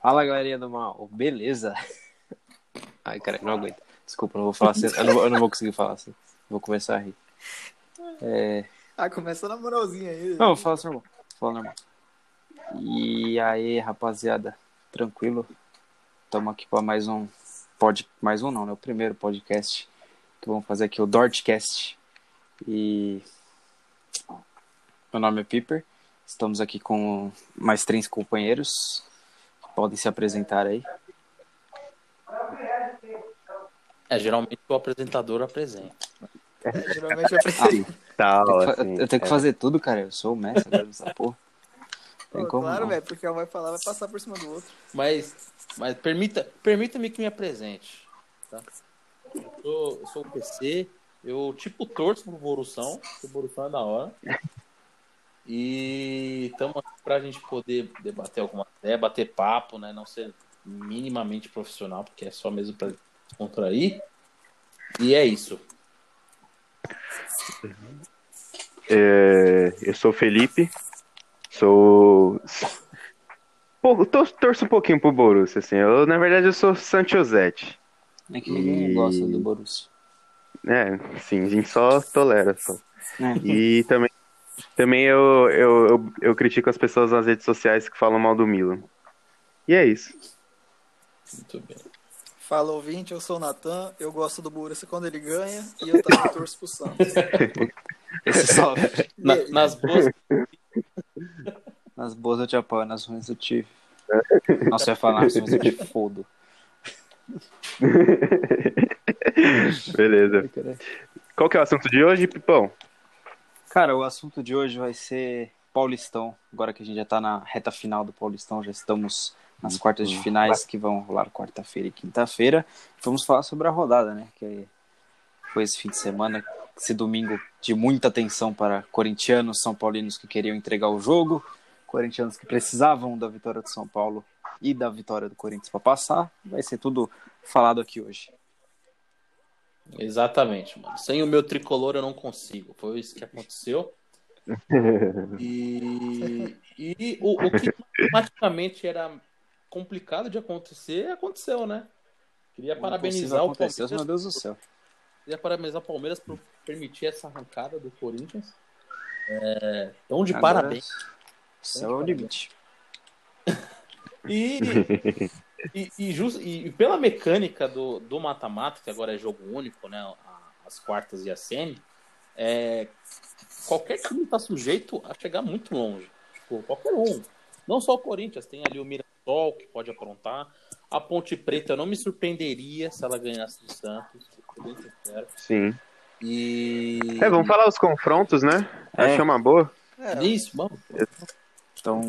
Fala galerinha do mal, beleza? Ai, cara, não aguento. Desculpa, não vou falar assim. Eu não vou, eu não vou conseguir falar assim. Vou começar a rir. É... Ah, começa na moralzinha aí. Não, vou falar assim, normal. Vou falar normal. E aí, rapaziada, tranquilo? Estamos aqui para mais um pod... mais um não, né? O primeiro podcast que vamos fazer aqui, o Dortcast. E meu nome é Piper. Estamos aqui com mais três companheiros. Podem se apresentar aí. É, geralmente o apresentador apresenta. É, geralmente eu preciso. Tal, Eu tenho que fa- assim, eu tenho que é. fazer tudo, cara. Eu sou o mestre agora dessa porra. Tem Pô, como claro, velho, porque um vai falar, vai passar por cima do outro. Mas, mas permita, permita-me que me apresente. Tá? Eu, sou, eu sou o PC, eu tipo torço pro Borussão, porque o Borussão é da hora. E estamos aqui pra gente poder debater alguma ideia, bater papo, né? Não ser minimamente profissional, porque é só mesmo pra contrair. E é isso. É, eu sou o Felipe, sou. Pô, tor- torço um pouquinho pro Borussia, assim. Eu, na verdade, eu sou Sanchosete. É que ninguém E- gosta do Borussia. É, sim, a gente só tolera. Só. É. E também, também eu, eu, eu, eu critico as pessoas nas redes sociais que falam mal do Milan. E é isso. Muito bem. Fala ouvinte, eu sou o Natan, eu gosto do Borussia quando ele ganha e eu também torço pro Santos. Esse salve. Na- nas boas Nas boas eu te apoio, nas ruins eu te. Nossa, eu ia falar nas ruins eu te fodo. Beleza. Qual que é o assunto de hoje, Pipão? Cara, o assunto de hoje vai ser Paulistão. Agora que a gente já tá na reta final do Paulistão, já estamos nas quartas de finais que vão rolar quarta-feira e quinta-feira. Vamos falar sobre a rodada, né? Que foi esse fim de semana, esse domingo de muita atenção para corintianos, são paulinos que queriam entregar o jogo, corintianos que precisavam da vitória do São Paulo e da vitória do Corinthians para passar. Vai ser tudo falado aqui hoje. Exatamente, mano. Sem o meu tricolor eu não consigo. Foi isso que aconteceu. E, e o, o que matematicamente era complicado de acontecer, aconteceu, né? Queria parabenizar o Palmeiras. meu Deus do céu. Queria parabenizar o Palmeiras por permitir essa arrancada do Corinthians. É, então, de Agora, parabéns. Céu é o limite. E, e, e, jus- e pela mecânica do do mata-mata, que agora é jogo único, né? As quartas e a semi, é, qualquer time está sujeito a chegar muito longe. Tipo, qualquer um. Não só o Corinthians, tem ali o Mirassol, que pode aprontar. A Ponte Preta, eu não me surpreenderia se ela ganhasse do Santos. Sim. E. É, vamos falar os confrontos, né? É. Achei uma boa. É, Isso, vamos. Então,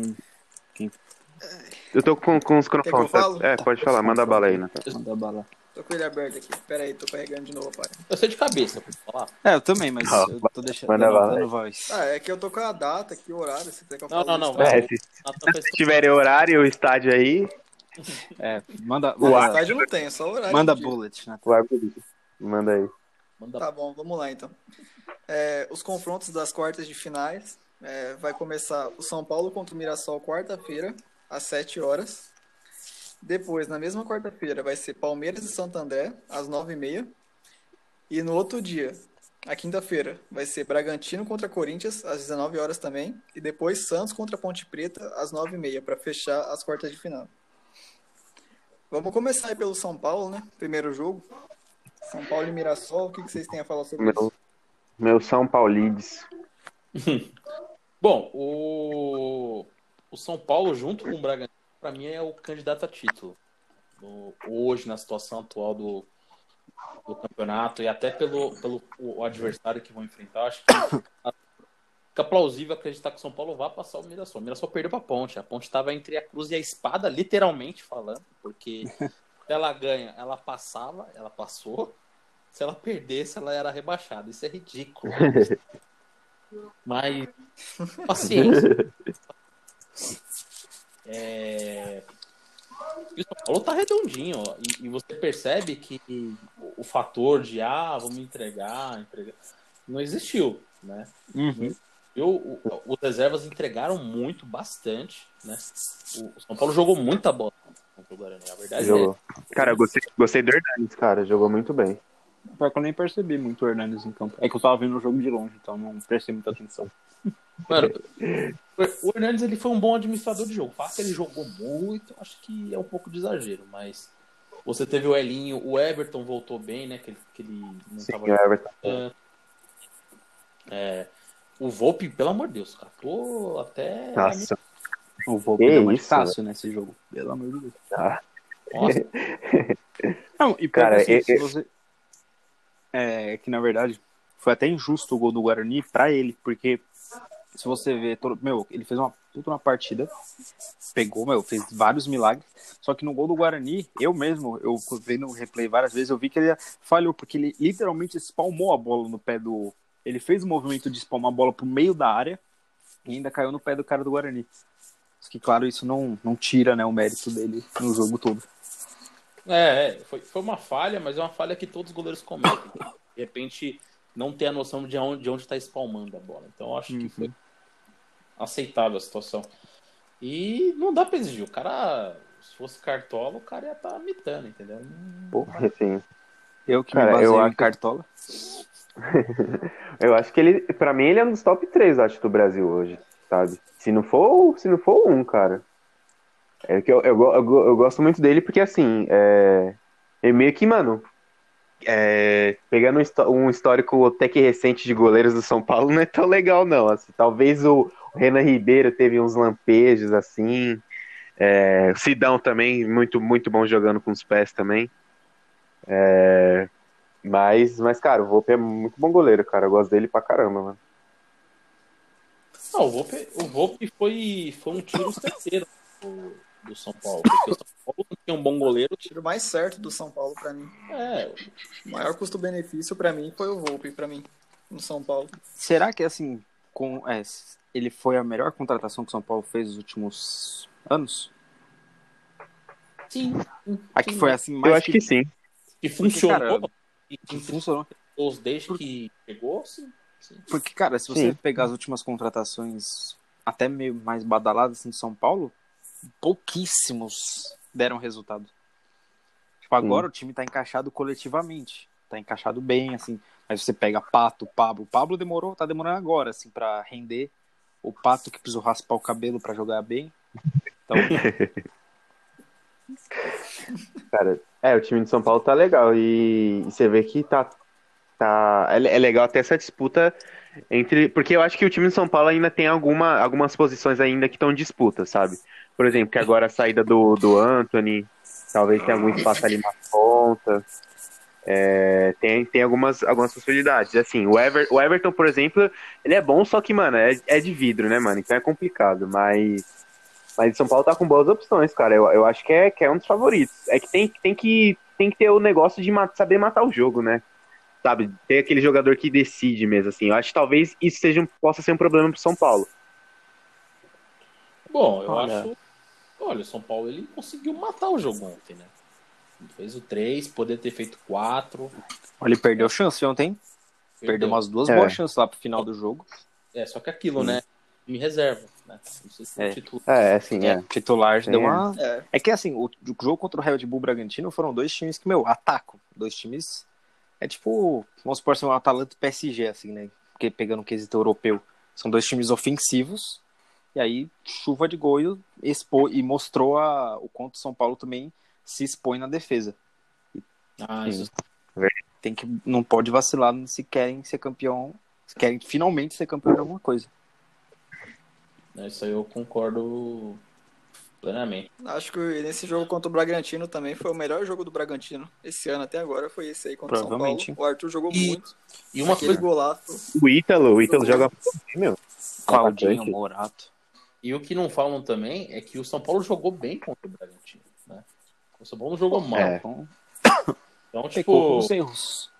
Eu tô com, com os confrontos. falo? É, pode falar, manda bala aí, Nathan. manda bala. tô com ele aberto aqui. Pera aí, tô carregando de novo, pai. Eu sei de cabeça, pra falar. É, eu também, mas Ah, eu tô deixando manda bala. dando voz. Ah, é que eu tô com a data aqui, o horário, se quiser que eu Não, fale não, não, tá? É, se, se tiverem horário, o estádio aí, É, manda, Não, manda, estádio não tem, é só o horário. manda bullet, né? o árbitro. Manda aí. Manda Tá bom, vamos lá então. É, os confrontos das quartas de finais. é, vai começar o São Paulo contra o Mirassol quarta-feira, às 7 horas. Depois, na mesma quarta-feira, vai ser Palmeiras e Santo André, às 9h30. E no outro dia, a quinta-feira, vai ser Bragantino contra Corinthians, às 19 horas também. E depois Santos contra Ponte Preta, às 9h30, para fechar as quartas de final. Vamos começar aí pelo São Paulo, né? Primeiro jogo. São Paulo e Mirassol, o que que vocês têm a falar sobre isso? Meu, meu São Paulides. Bom, o, o São Paulo, junto com o Bragantino, para mim é o candidato a título. No- hoje, na situação atual do, do campeonato, e até pelo, pelo o adversário que vão enfrentar, acho que fica plausível acreditar que o São Paulo vai passar o Mirassol. O Mirassol perdeu para a Ponte. A Ponte estava entre a cruz e a espada, literalmente falando, porque se ela ganha, ela passava, ela passou. Se ela perdesse, ela era rebaixada. Isso é ridículo. Mas paciência. É... E o São Paulo tá redondinho, ó. E, e você percebe que o, fator de ah, vamos entregar, entregar, não existiu, né? Uhum. Eu, os reservas entregaram muito, bastante, né? O, o São Paulo jogou muita bola. contra o Guarani. A verdade Jogou. é. Cara, eu gostei, gostei do Hernanes, cara. Jogou muito bem. Pior que eu nem percebi muito o Hernandes em campo. É que eu tava vendo o jogo de longe, então não prestei muita atenção. Mano, o Hernandes ele foi um bom administrador de jogo. Fato ele jogou muito, acho que é um pouco de exagero, mas você teve o Elinho, o Everton voltou bem, né? Que ele, que ele não Sim, tava o Everton. É, o Volpe, pelo amor de Deus, cara, tô até. Nossa. O Volpe deu uma isso, fácil nesse jogo. Pelo amor de Deus. Ah, Nossa, Não, e Cara, assim, e- se você... É que, na verdade, foi até injusto o gol do Guarani pra ele, porque se você ver, todo... meu, ele fez uma puta uma partida, pegou, meu, fez vários milagres, só que no gol do Guarani, eu mesmo, eu vendo o replay várias vezes, eu vi que ele falhou, porque ele literalmente espalmou a bola no pé do... Ele fez o movimento de espalmar a bola pro meio da área e ainda caiu no pé do cara do Guarani. Que, claro, isso não, não tira né, o mérito dele no jogo todo. É, é, foi, foi uma falha, mas é uma falha que todos os goleiros cometem. De repente, não ter a noção de onde, de onde está espalmando a bola. Então, eu acho que foi aceitável a situação. E não dá pra exigir. O cara, se fosse cartola, o cara ia estar tá mitando, entendeu? Pô, Assim, eu que Cara, me baseio eu em acho- cartola. eu acho que ele, pra mim, ele é um dos top 3, acho, do Brasil hoje, sabe? Se não for, se não for um, cara. É que eu, eu, eu, eu gosto muito dele porque, assim, é, é meio que, mano, é, pegando um, histó- histórico até que recente de goleiros do São Paulo, não é tão legal, não. Assim, talvez o, Renan Ribeiro teve uns lampejos, assim. É, Sidão também, muito, muito bom jogando com os pés também. É, mas, mas, cara, o Volpe é muito bom goleiro, cara. Eu gosto dele pra caramba, mano. Não, o Volpe, o Volpe foi, foi um tiro certeiro do, São Paulo. Porque o São Paulo não tinha um bom goleiro. O tiro mais certo do São Paulo pra mim. É, O maior custo-benefício pra mim foi o Volpe pra mim no São Paulo. Será que, assim, com, é, ele foi a melhor contratação que o São Paulo fez nos últimos anos? sim. Aqui sim, foi assim, mais Eu acho que sim. Que funcionou. cara, e que que funcionou. funcionou desde que chegou, sim. sim. Porque, cara, se você Sim. pegar as últimas contratações até meio mais badaladas assim, de São Paulo, pouquíssimos deram resultado. Tipo, agora o time tá encaixado coletivamente. Tá encaixado bem, assim. Mas você pega Pato, Pablo. Pablo demorou, tá demorando agora, assim, pra render. O Pato que precisou raspar o cabelo pra jogar bem. Então, Cara, é, o time de São Paulo tá legal e, e você vê que tá, tá é, é legal até essa disputa entre, porque eu acho que o time de São Paulo ainda tem alguma, algumas posições ainda que estão em disputa, sabe? Por exemplo, que agora a saída do, do Anthony, talvez tenha algum espaço ali na ponta, é, tem, tem algumas, algumas possibilidades. Assim, o, Ever, o Everton, por exemplo, ele é bom, só que, mano, é, é de vidro, né, mano? Então é complicado, mas mas o São Paulo tá com boas opções, cara. Eu, eu acho que é, que é um dos favoritos. É que tem, tem que tem que ter o negócio de ma- saber matar o jogo, né? Sabe? Ter aquele jogador que decide mesmo, assim. Eu acho que talvez isso seja um- possa ser um problema pro São Paulo. Bom, eu Olha. acho. Olha, o São Paulo ele conseguiu matar o jogo ontem, né? Ele fez o 3, poder ter feito 4. ele perdeu chance ontem. Perdeu umas duas É. boas chances lá pro final do jogo. É, só que aquilo, né? Me reserva, né? Não sei se É. título. É, assim, é. Titular Sim, deu uma. É, É que assim, o, o jogo contra o Red Bull Bragantino foram dois times que, meu, atacam. Dois times. É tipo, vamos supor assim, um Atalanta e PSG, assim, né? Porque pegando o quesito europeu. São dois times ofensivos. E aí, chuva de gol e, expo, e mostrou a, o quanto o São Paulo também se expõe na defesa. Ah, isso Tem que, não pode vacilar se querem ser campeão. Se querem finalmente ser campeão de alguma coisa. né, Isso aí eu concordo plenamente. acho que nesse jogo contra o Bragantino também foi o melhor jogo do Bragantino. Esse ano até agora foi esse aí contra o São Paulo. O Arthur jogou E- muito. E uma coisa, golaço. O Ítalo, o Ítalo joga meu. Claudinho. Morato. E o que não falam também é que o São Paulo jogou bem contra o Bragantino, né? O São Paulo não jogou mal. É. Então, Então, tipo, os erros.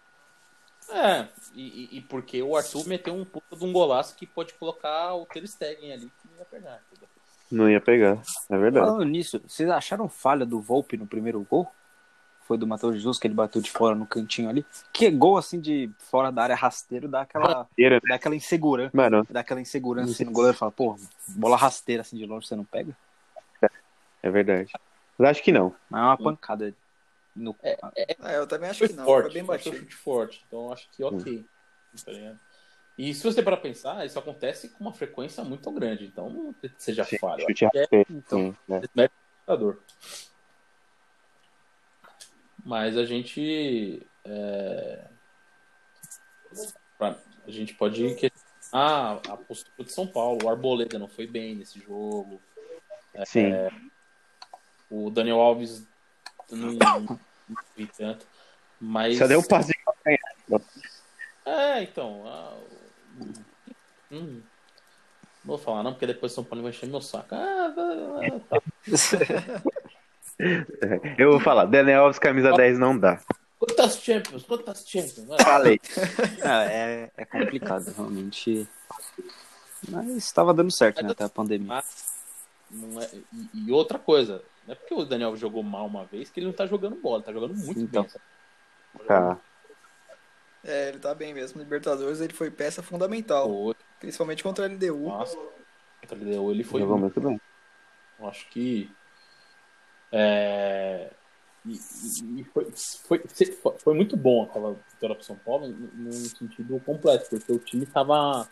é, e, e- e porque o Arthur meteu um puta de um golaço que pode colocar o Ter Stegen ali que não ia pegar, entendeu? Não ia pegar, é verdade. Falando nisso, vocês acharam falha do Volpe no primeiro gol? Foi do Matheus Jesus que ele bateu de fora no cantinho ali. Que gol assim de fora da área rasteiro dá aquela, Rasteira, né? dá aquela insegurança. Mano, Dá aquela insegurança assim, no goleiro fala, pô, bola rasteira assim de longe você não pega? é verdade. Mas acho que não. Mas é uma pancada. No... É, eu também acho Foi que não. forte, Foi bem foi batido. chute forte. Então acho que ok. Tá ligado? E se você para pensar, isso acontece com uma frequência muito grande. Então seja falha. chute é então. sim, né? jogador. Mas a gente. é, pra- A gente pode questionar ah, a postura de São Paulo. O Arboleda não foi bem nesse jogo. Sim. O Daniel Alves não, não vi tanto. Mas. Só deu um passe É, então. ah, hum, não vou falar não, porque depois São Paulo vai encher meu saco. Ah, ah, tá. Eu vou falar, Daniel Alves, camisa 10 não dá. Quantas Champions? Quantas Champions? Falei. É, é complicado, realmente. Mas estava dando certo, né, até a pandemia. Não é, e, outra coisa, não é porque o Daniel jogou mal uma vez que ele não tá jogando bola, tá jogando muito Então. bem. sabe? Tá. É, ele tá bem mesmo. Libertadores ele foi peça fundamental. Pô, Principalmente contra a LDU. Nossa, contra ele deu, ele foi Jogou muito. muito bem. Eu acho que. É, e, e- foi, foi, foi muito bom aquela vitória pro São Paulo num sentido completo, porque o time tava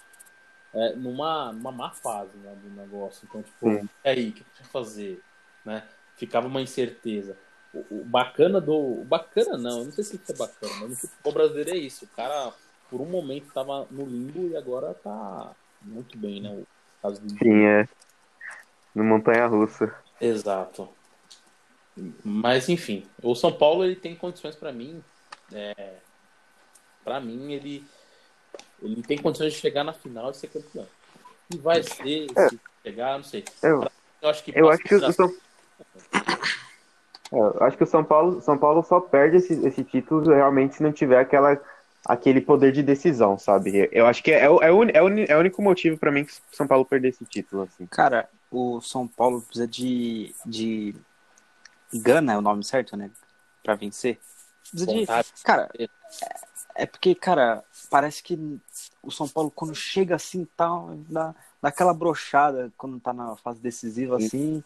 é, numa, numa má fase né, do negócio. Então, tipo, Sim. e aí, o que precisa fazer? Né? Ficava uma incerteza. O, o bacana do. O bacana não, eu não sei se isso é bacana, mas no futebol brasileiro é isso. O cara, por um momento, tava no limbo e agora tá muito bem, né? O caso do Sim, é. No Montanha Russa. Exato. Mas enfim, o São Paulo ele tem condições para mim. É, para mim ele ele tem condições de chegar na final e ser campeão. E vai ser se chegar, não sei. Eu, Eu acho que eu acho que o São É, eu acho que o São Paulo, São Paulo só perde esse, esse título realmente se não tiver aquela, aquele poder de decisão, sabe? Eu acho que é, o- é, o, é, o, é o único motivo pra mim que o São Paulo perder esse título, assim. Cara, o São Paulo precisa de. de. Gana é o nome certo, né? Pra vencer. De. Cara, é, é porque, cara, parece que o São Paulo, quando chega assim, tá, dá, dá aquela brochada quando tá na fase decisiva, assim.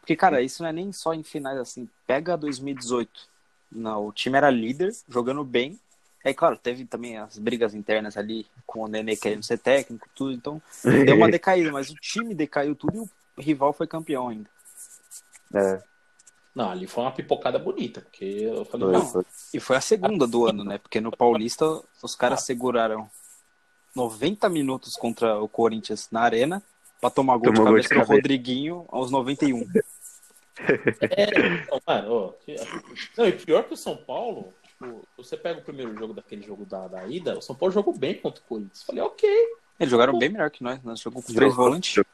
Porque, cara, isso não é nem só em finais assim. Pega 2018. Não, o time era líder, jogando bem. É claro, teve também as brigas internas ali com o Nenê querendo ser técnico, tudo. Então, deu uma decaída, mas o time decaiu tudo e o rival foi campeão ainda. É, Não, ali foi uma pipocada bonita, porque eu falei, foi, não, foi. E foi a segunda do ano, né? Porque no Paulista os caras seguraram 90 minutos contra o Corinthians na arena pra tomar gol Tomou de cabeça do. Rodriguinho aos 91. É, então, mano, não, e pior que o São Paulo, tipo, você pega o primeiro jogo daquele jogo da, da ida, o São Paulo jogou bem contra o Corinthians. Falei, ok. Eles jogaram bem melhor que nós, nós jogamos com três volantes.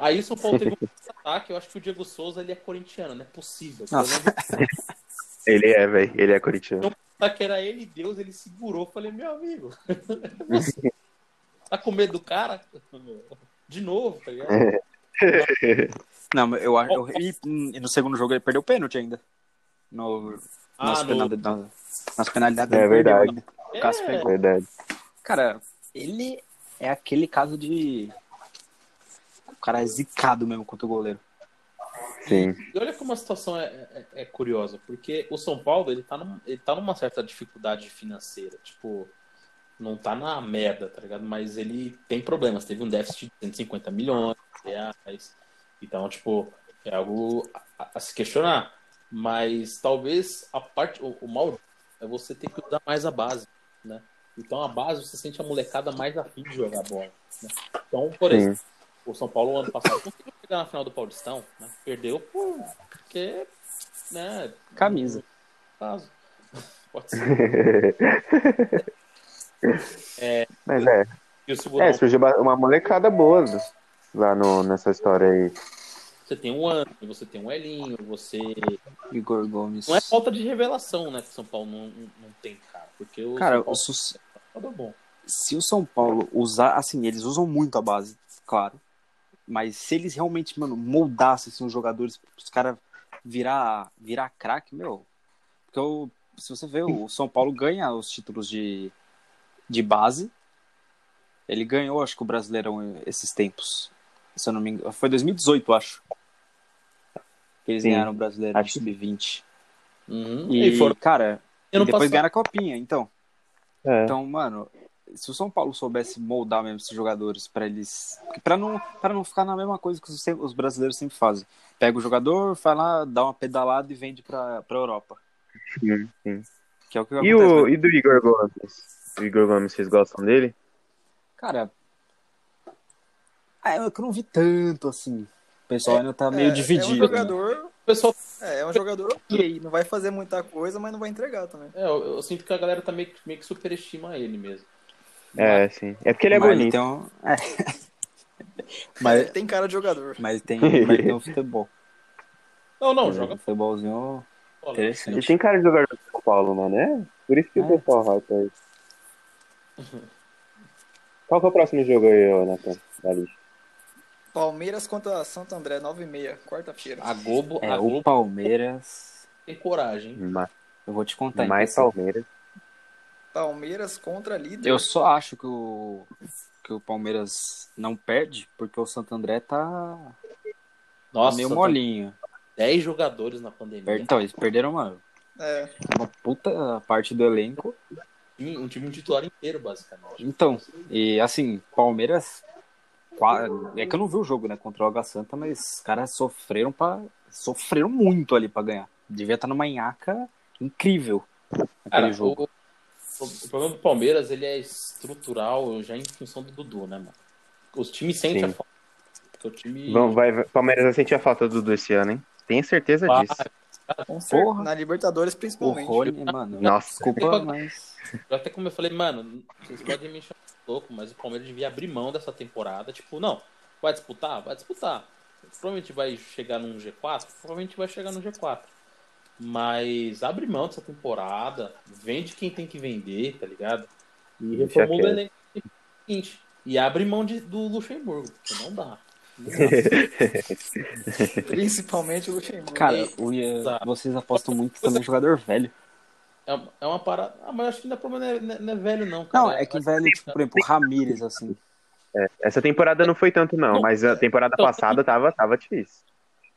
Aí o São Paulo teve um ataque, eu acho que o Diego Souza ele é corintiano, não é possível. Ele é, velho. Ele é corintiano. O que era ele, Deus, ele segurou. Falei, meu amigo, você tá com medo do cara? De novo, tá ligado? Não, mas eu acho. eu- E, e no segundo jogo ele perdeu o pênalti ainda. No, nas, Ah, no- penalidades, nas, nas penalidades É perdeu verdade. ainda. O Cássio É, pegou. Verdade. Cara, ele é aquele caso de. O cara é zicado mesmo contra o goleiro. Sim. E olha como a situação é, é- é curiosa, porque o São Paulo ele tá, num- ele tá numa certa dificuldade financeira. Tipo, não tá na merda, tá ligado? Mas ele tem problemas. Teve um déficit de 150 milhões de reais. Então, tipo, é algo a, a se questionar. Mas talvez a parte. O, o mal é você ter que usar mais a base, né? Então a base você sente a molecada mais afim de jogar bola. né? Então, por exemplo. Sim. O São Paulo ano passado conseguiu chegar na final do Paulistão, né? Perdeu por porque, né? Camisa. Caso. Pode ser. Mas é. E o segundo, É, surgiu uma molecada boa lá no, nessa história aí. você tem um ano, você tem um Elinho, você. Igor Gomes. Não é falta de revelação, né? Que o São Paulo não, não, tem, cara. Porque o Cara, São o Paulo su- é bom. se o São Paulo usar, assim, eles usam muito a base, claro. Mas se eles realmente, mano, moldassem assim, os jogadores, os caras virar, virar craque, meu. Porque o, se você vê, o São Paulo ganha os títulos de, de base. Ele ganhou, acho que o Brasileirão esses tempos. Se eu não me engano. Foi 2018, acho. que eles Sim. ganharam o Brasileiro Acho que- Sub-20. Uhum. E, E foram cara, e depois passado. ganharam a copinha, então. É. Então, mano, se o São Paulo soubesse moldar mesmo esses jogadores pra eles. Pra não, pra não ficar na mesma coisa que os, os brasileiros sempre fazem. Pega o jogador, vai lá, dá uma pedalada e vende pra, pra Europa. Sim, sim. Que é o que E, o, né? e do Igor Gomes? O Igor Gomes, vocês gostam dele? Cara. Ah, é eu não vi tanto assim. O pessoal ainda tá meio É, dividido. É um né? jogador, O pessoal, é, é um jogador ok. Não vai fazer muita coisa, mas não vai entregar também. é, eu, eu sinto que a galera tá meio, meio que superestima ele mesmo. É, sim. É porque ele é Mas bonito. tem um- é. Mas mas, tem cara de jogador. mas, tem, mas tem um futebol. Não, não, Um joga futebolzinho bola. interessante. Ele tem cara de jogador do São Paulo, mano, né? Por isso que É. o pessoal hype aí. Qual que é o próximo jogo aí, Nathan? Da lista? Palmeiras contra Santo André, 9h30, quarta-feira. A Globo, É, a o Globo Palmeiras. tem coragem. hein? Ma- Eu vou te contar. Mais então, Palmeiras. Palmeiras contra líder. Eu só acho que o, que o Palmeiras não perde porque o Santo André tá Nossa, meio tá molinho. 10 jogadores na pandemia. Per- Então, eles perderam uma, É, uma puta parte do elenco. Um, um time titular inteiro, basicamente. Então, e assim, Palmeiras. É que eu não vi o jogo, né, contra o Água Santa, mas os caras sofreram para Sofreram muito ali pra ganhar. Devia estar numa nhaca incrível aquele Cara, jogo. O, problema do Palmeiras ele é estrutural já em função do Dudu, né, mano? Os times sentem Sim. a falta. O time. Vamos, vai, vai- Palmeiras vai sentir a falta do Dudu esse ano, hein? Tenho certeza Vai. disso. com na Libertadores O principalmente. Rony, mano, Nossa. desculpa, mas. Até como eu falei, mano, vocês podem me chamar louco, mas o Palmeiras devia abrir mão dessa temporada. Tipo, não, vai disputar? Vai disputar. Provavelmente vai chegar num G4? Provavelmente vai chegar no G4. Mas abre mão dessa temporada, vende quem tem que vender, tá ligado? E reformula o elenco seguinte. E abre mão de, do Luxemburgo, porque não dá. Principalmente o Luxemburgo. Cara, vocês apostam muito também em jogador velho. É, uma- é uma parada. Ah, mas acho que não é problema, não é, não é- é velho, não, cara. Não, é que velho, tipo, por exemplo, o Ramírez, assim. Essa temporada não foi tanto, não, Não. mas a temporada Então, passada tava, tava difícil.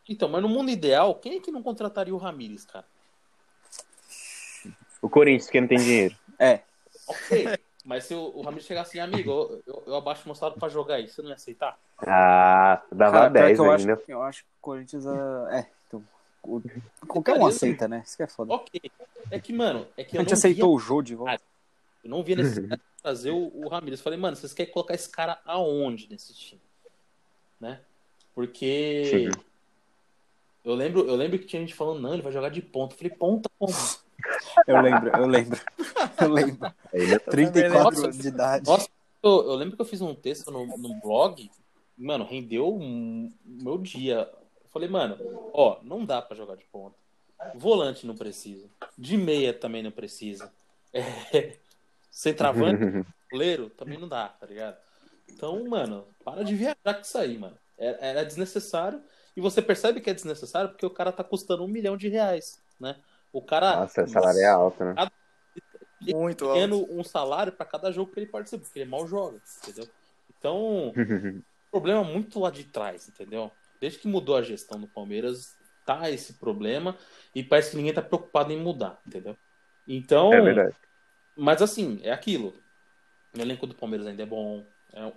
Então, mas no mundo ideal, quem é que não contrataria o Ramires, cara? O Corinthians, que não tem dinheiro. É, Ok. Mas se o, o Ramires chegasse assim, amigo, eu, eu, eu abaixo mostrado pra jogar aí, você não ia aceitar? Ah, dava cara, pior 10 que eu ainda. acho, eu acho que o Corinthians. É, é, então, o- qualquer um aceita, né? Isso que é foda. Ok. É que, mano, é que A eu gente aceitou o Jô de volta. Ah, via, eu não via necessidade de trazer o, o Ramires. Falei, mano, vocês querem colocar esse cara aonde nesse time? Né? Porque. Sim. Eu lembro, eu lembro que tinha gente falando, não, ele vai jogar de ponta. Eu falei, ponta como? Eu lembro, eu lembro. Eu lembro. Ainda 34 Nossa. anos de idade. Nossa, eu, eu lembro que eu fiz um texto no, no blog, mano, rendeu um- o meu dia. Eu falei, mano, ó, não dá pra jogar de ponta. Volante não precisa. De meia também não precisa. É, centroavante, goleiro também não dá, tá ligado? Então, mano, para de viajar com isso aí, mano. Era, era desnecessário. E você percebe que é desnecessário porque o cara tá custando um milhão de reais, né? O cara Nossa, o salário é alto, né? Muito alto. tendo um salário pra cada jogo que ele participa, porque ele mal joga, entendeu? Então, problema muito lá de trás, entendeu? Desde que mudou a gestão do Palmeiras, tá esse problema e parece que ninguém tá preocupado em mudar, entendeu? Então, É verdade. mas assim, é aquilo. O elenco do Palmeiras ainda é bom.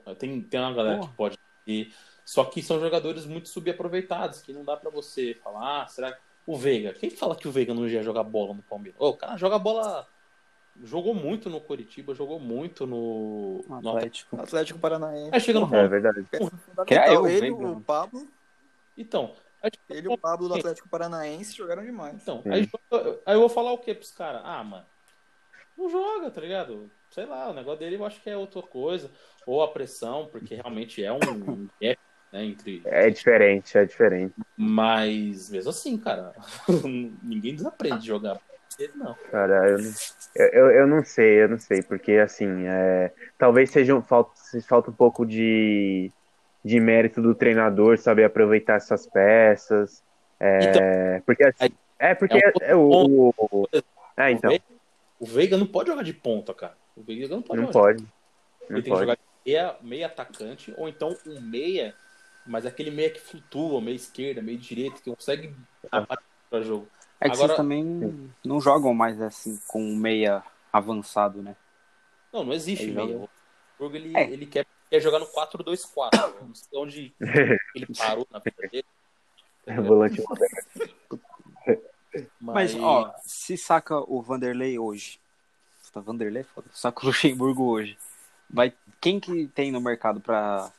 é- tem, tem uma galera Porra. que pode ir. Só que são jogadores muito subaproveitados, que não dá pra você falar, ah, será que o Veiga? Quem fala que o Veiga não ia jogar bola no Palmeiras? Ô, o cara joga bola. Jogou muito no Curitiba, jogou muito no. no Atlético. Atlético. Paranaense. Aí chega no É Palmeiras. verdade. Fundamental. Que é eu, ele, Veiga. o Pablo, Então, ele e o Pablo do Atlético Paranaense jogaram demais. então aí, aí eu vou falar o que pros caras? Ah, mano, não joga, tá ligado? Sei lá, o negócio dele eu acho que é outra coisa. Ou a pressão, porque realmente é um um gap né, entre É diferente, é diferente. Mas mesmo assim, cara, ninguém desaprende de jogar. Não. Cara, eu não, eu, eu, não sei, eu não sei, porque assim, é, talvez seja um, falta, falta um pouco de, de mérito do treinador saber aproveitar essas peças. É, porque assim, é porque é um é, o, o- é, então, O Veiga- não pode jogar de ponta, cara. O Veiga não pode não jogar. pode, Ele não tem que pode. jogar meia, meia atacante, ou então um meia mas é aquele meia que flutua, meio esquerda, meio direita, que consegue para jogo. É que Agora- vocês também não jogam mais assim com um meia avançado, né? Não, não existe Ele meia. joga- O Burgo, ele, É. ele quer, quer jogar no 4-2-4. Eu não sei onde ele parou na vida dele. Volante moderno. Mas, ó, se saca o Vanderlei hoje. Puta, Vanderlei é foda. Saca o Luxemburgo hoje. Vai, quem que tem no mercado pra,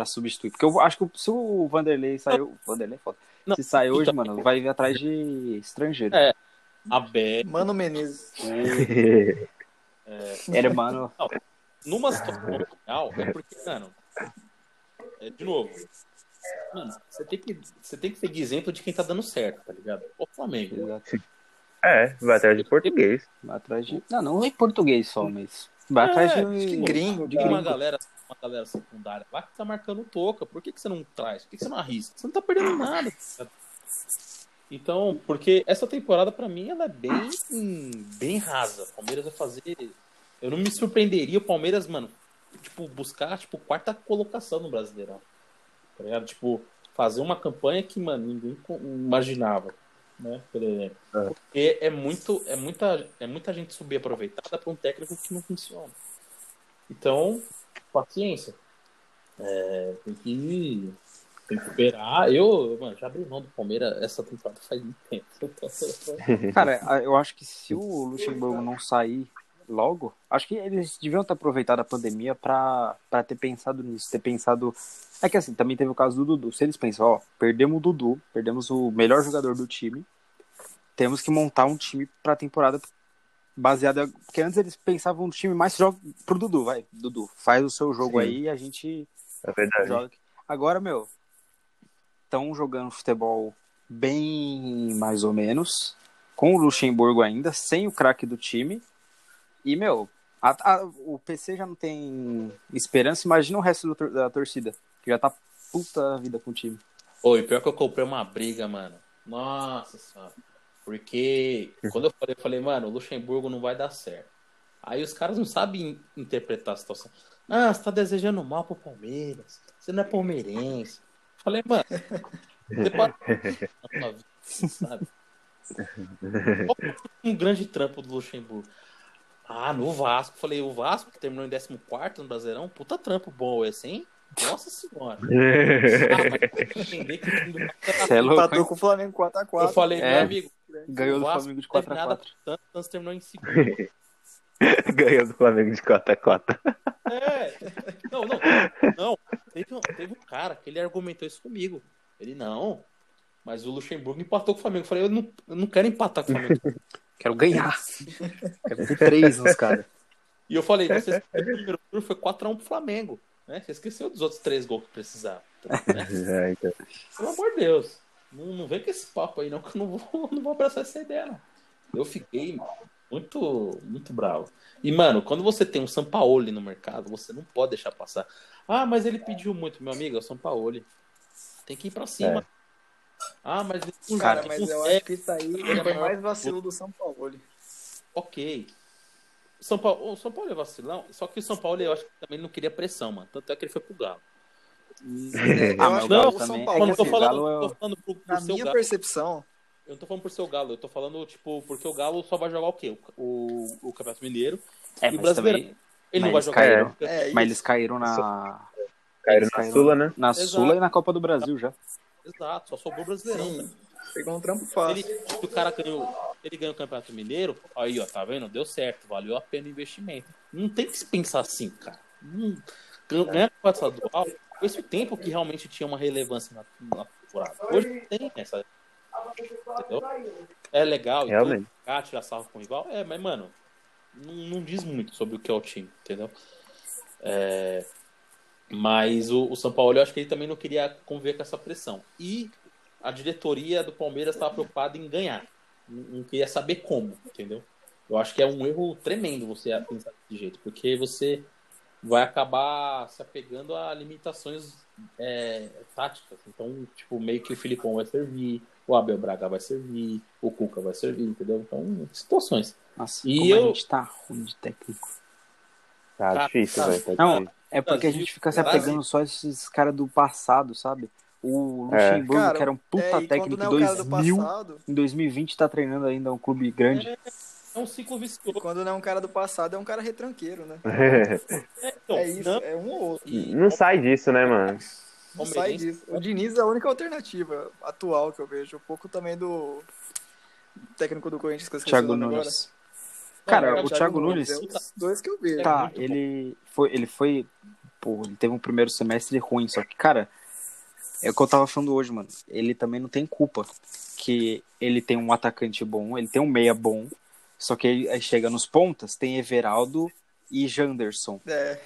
pra substituir? Porque eu acho que se o Vanderlei saiu. Vanderlei é foda. Não, se sair hoje, então- mano, vai vir atrás de estrangeiro. É. a Bé, Mano Menezes. Era, mano. numa situação real, é porque, mano, é, de novo, mano, você tem, que, você tem que seguir exemplo de quem tá dando certo, tá ligado? O Flamengo. Exato. É, vai atrás de português. Vai atrás de. Não, não em português só, mas. Vai É, atrás de. gringo, de Tem uma gringo. galera, uma galera secundária lá que tá marcando toca. Por que, que você não traz? Por que, que você não arrisca? Você não tá perdendo nada. cara. Então, porque essa temporada, pra mim, ela é bem, bem rasa. O Palmeiras vai fazer. Eu não me surpreenderia o Palmeiras, mano, tipo, buscar, tipo, quarta colocação no Brasileirão. Tá ligado? Tipo, fazer uma campanha que, mano, ninguém imaginava. Né? Por exemplo. É. Porque é muito, é muita, é muita gente subaproveitada pra um técnico que não funciona. Então, paciência. É, tem que tem que esperar. Eu, mano, já abri mão do Palmeiras essa temporada faz muito tempo. Cara, a- eu acho que se o Luxemburgo não sair logo, acho que eles deviam ter aproveitado a pandemia pra ter pensado nisso, ter pensado. É que assim, também teve o caso do Dudu. Se eles pensam, ó, perdemos o Dudu, perdemos o melhor jogador do time, temos que montar um time pra temporada baseada. Porque antes eles pensavam no time mais joga pro Dudu, vai. Dudu, faz o seu jogo Sim. aí e a gente É verdade. joga. Agora, meu, estão jogando futebol bem mais ou menos, com o Luxemburgo ainda, sem o craque do time. E, meu, a- a- o PC já não tem esperança, imagina o resto do da torcida, que já tá puta vida com o time. Oi, pior que eu comprei uma briga, mano. Nossa senhora. Porque quando eu falei, eu falei, mano, o Luxemburgo não vai dar certo. Aí os caras não sabem interpretar a situação. Ah, você tá desejando mal pro Palmeiras. Você não é palmeirense. Falei, mano, você pode... vida, sabe? Um grande trampo do Luxemburgo? Ah, no Vasco. Falei, o Vasco, que terminou em 14 no Brasileirão, puta trampo bom esse, hein? Nossa senhora. Ah, mas tem que entender que o time do Vasco era Cê é louco, Empatou com o Flamengo 4x4. Eu falei, É. meu amigo, Ganhou o do Flamengo de não teve nada 4x4. tanto, Santos terminou em segundo. Ganhou do Flamengo de cota a cota. É. Não, não. Não. Teve um, teve um cara que ele argumentou isso comigo. Ele, não. Mas o Luxemburgo empatou com o Flamengo. Eu falei, eu não, eu não quero empatar com o Flamengo. Quero ganhar. Quero ter três nos caras. E eu falei, você que o primeiro turno foi 4x1 pro Flamengo. Né? Você esqueceu dos outros três gols que precisava. Né? É, então. Pelo amor de Deus. Não, não vem com esse papo aí, não, que eu não vou, não vou abraçar essa ideia, não. Eu fiquei muito, muito bravo. E, mano, quando você tem um Sampaoli no mercado, você não pode deixar passar. Ah, mas ele pediu muito, meu amigo, é o Sampaoli. Tem que ir pra cima. É. Ah, mas ele Cara, mas eu acho que isso aí foi mais vacilo do São Paulo. Ok. São Paulo, o São Paulo é vacilão, só que o São Paulo eu acho que também não queria pressão, mano. Tanto é que ele foi pro Galo. Eu Ah, mas acho o que Galo o São Paulo, Mano, eu tô assim, o falando, é o- tô falando pro, pro na seu minha Galo. percepção, Eu não tô falando por ser o Galo, eu tô falando, tipo, porque o Galo só vai jogar o quê? O, o, o Campeonato Mineiro. É, E o brasileiro? também. Ele não vai jogar. caíram. é Mas eles caíram na. Caíram eles na Sula, né? Na Exato. Sula e na Copa do Brasil já. Exato, só sobrou o Brasileirão. Sim, cara. pegou um trampo Ele, fácil. se o cara ganhou, ele ganhou o Campeonato Mineiro, aí, ó, tá vendo? Deu certo, valeu a pena o investimento. Não tem que se pensar assim, cara. Não, ganhar o Campeonato Estadual, foi esse tempo que realmente tinha uma relevância na, na temporada. Hoje não tem essa. Entendeu? É legal e Realmente. ah, tirar sarro com o rival. É, mas, mano, não, não diz muito sobre o que é o time, entendeu? É, mas o, o São Paulo, eu acho que ele também não queria conviver com essa pressão. E a diretoria do Palmeiras estava preocupada em ganhar. Não, queria saber como, entendeu? Eu acho que é um erro tremendo você pensar desse jeito, porque você vai acabar se apegando a limitações é, táticas. Então, tipo, meio que o Filipão vai servir, o Abel Braga vai servir, o Cuca vai servir, entendeu? Então, situações. Nossa, E como a eu- gente tá ruim de técnico. Tá Tá, difícil, tá. velho. Tá Não, difícil. É porque a gente fica se Brasil. apegando só a esses caras do passado, sabe? O Luxemburgo, Cara, que era um puta é, técnico é em o cara do 2000, passado, em 2020 tá treinando ainda um clube grande. É um ciclo vicioso. quando não é um cara do passado, é um cara retranqueiro, né? É, então, é isso, não- é um ou outro. Não sai disso, né, mano? Não sai disso. O Diniz é a única alternativa atual que eu vejo. Um pouco também do técnico do Corinthians, que eu Thiago nome agora. Nunes. Cara, Não, o Thiago Nunes, É os dois que eu vejo. tá, bom. ele foi, ele foi, pô, ele teve um primeiro semestre ruim, só que, cara, é o que eu tava falando hoje, mano. Ele também não tem culpa que ele tem um atacante bom, ele tem um meia bom, só que aí chega nos pontas, tem Everaldo e Janderson. É,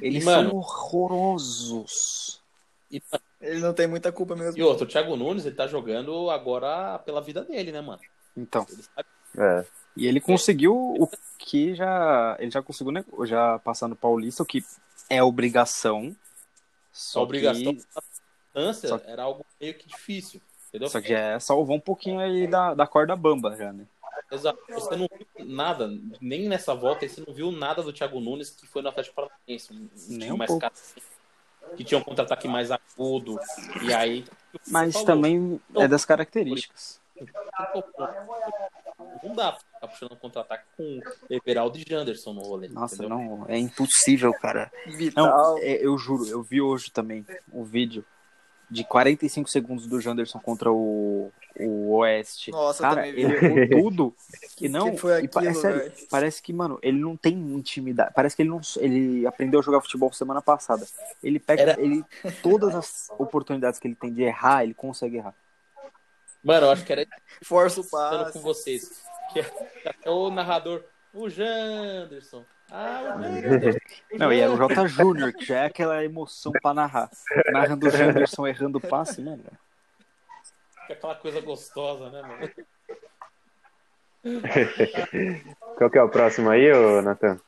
Eles Mano. são horrorosos. E, ele não tem muita culpa mesmo. e outro, o Thiago Nunes, ele tá jogando agora pela vida dele, né, mano? Então, É. e ele conseguiu o que já, ele já conseguiu, né, já passar no Paulista, o que é obrigação. Só a obrigação que, só- era algo meio que difícil. Entendeu? só que já é salvou um pouquinho aí da, da corda bamba já, né? Exato. Você não viu nada, nem nessa volta, aí você não viu nada do Thiago Nunes que foi no Atlético Paranaense. Um, Nem um mais pouco. caro, que tinha um contra-ataque mais agudo. E aí. o Mas falou, também é das características. Não dá pra ficar puxando um contra-ataque com Everaldo e Janderson no rolê. Nossa, entendeu? não, é impossível, cara. Vital. Não, é, eu juro, eu vi hoje também um vídeo de 45 segundos do Janderson contra o, o Oeste. Nossa, Cara, ele errou tudo. E não, que foi e é aquilo, sério, velho? parece que, mano, ele não tem intimidade. Parece que ele não ele aprendeu a jogar futebol semana passada. Ele pega Era- ele todas as oportunidades que ele tem de errar, ele consegue errar. Mano, eu acho que era Força o passe. com vocês. Que até o narrador, o Janderson. Ah. Não, e era o J Júnior, que já é aquela emoção pra narrar. Narrando o Janderson errando o passe, mano. Fica aquela coisa gostosa, né, mano? Qual que é o próximo aí, ô Natan?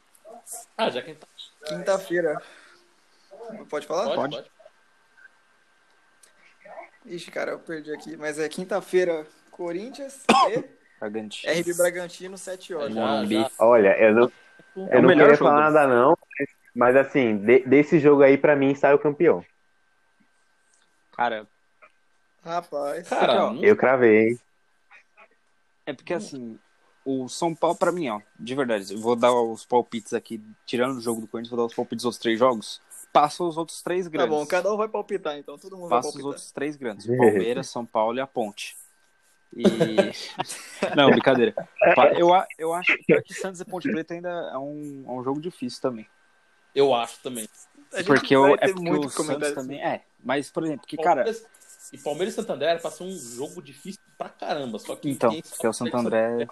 Ah, já que a gente tá. Quinta-feira. Pode falar? Pode, Pode. pode. Ixi, cara, eu perdi aqui. Mas é quinta-feira, Corinthians e Bragantino. RB Bragantino, 7 horas. Já, já. Olha, eu não, É eu o não melhor queria jogo. falar nada não, mas, mas assim, de- desse jogo aí pra mim sai o campeão. Cara, Rapaz. Cara, não- Eu cravei, hein? É porque assim, o São Paulo, pra mim, ó, de verdade, eu vou dar os palpites aqui, tirando o jogo do Corinthians, vou dar os palpites dos três jogos. Passa os outros três Tá grandes. bom, cada um vai palpitar, então. Todo mundo vai Passa os outros três grandes. Palmeiras, São Paulo e a Ponte. E. Não, brincadeira. Pa- Eu, a- eu acho pior que Santos e Ponte Preta ainda é um, é um jogo difícil também. eu acho também. Porque o, é porque muito o Santos também. É, mas, por exemplo, que, cara. Palmeiras- E Palmeiras e Santander ser um jogo difícil pra caramba. Só que Então, quem que é o Santo André.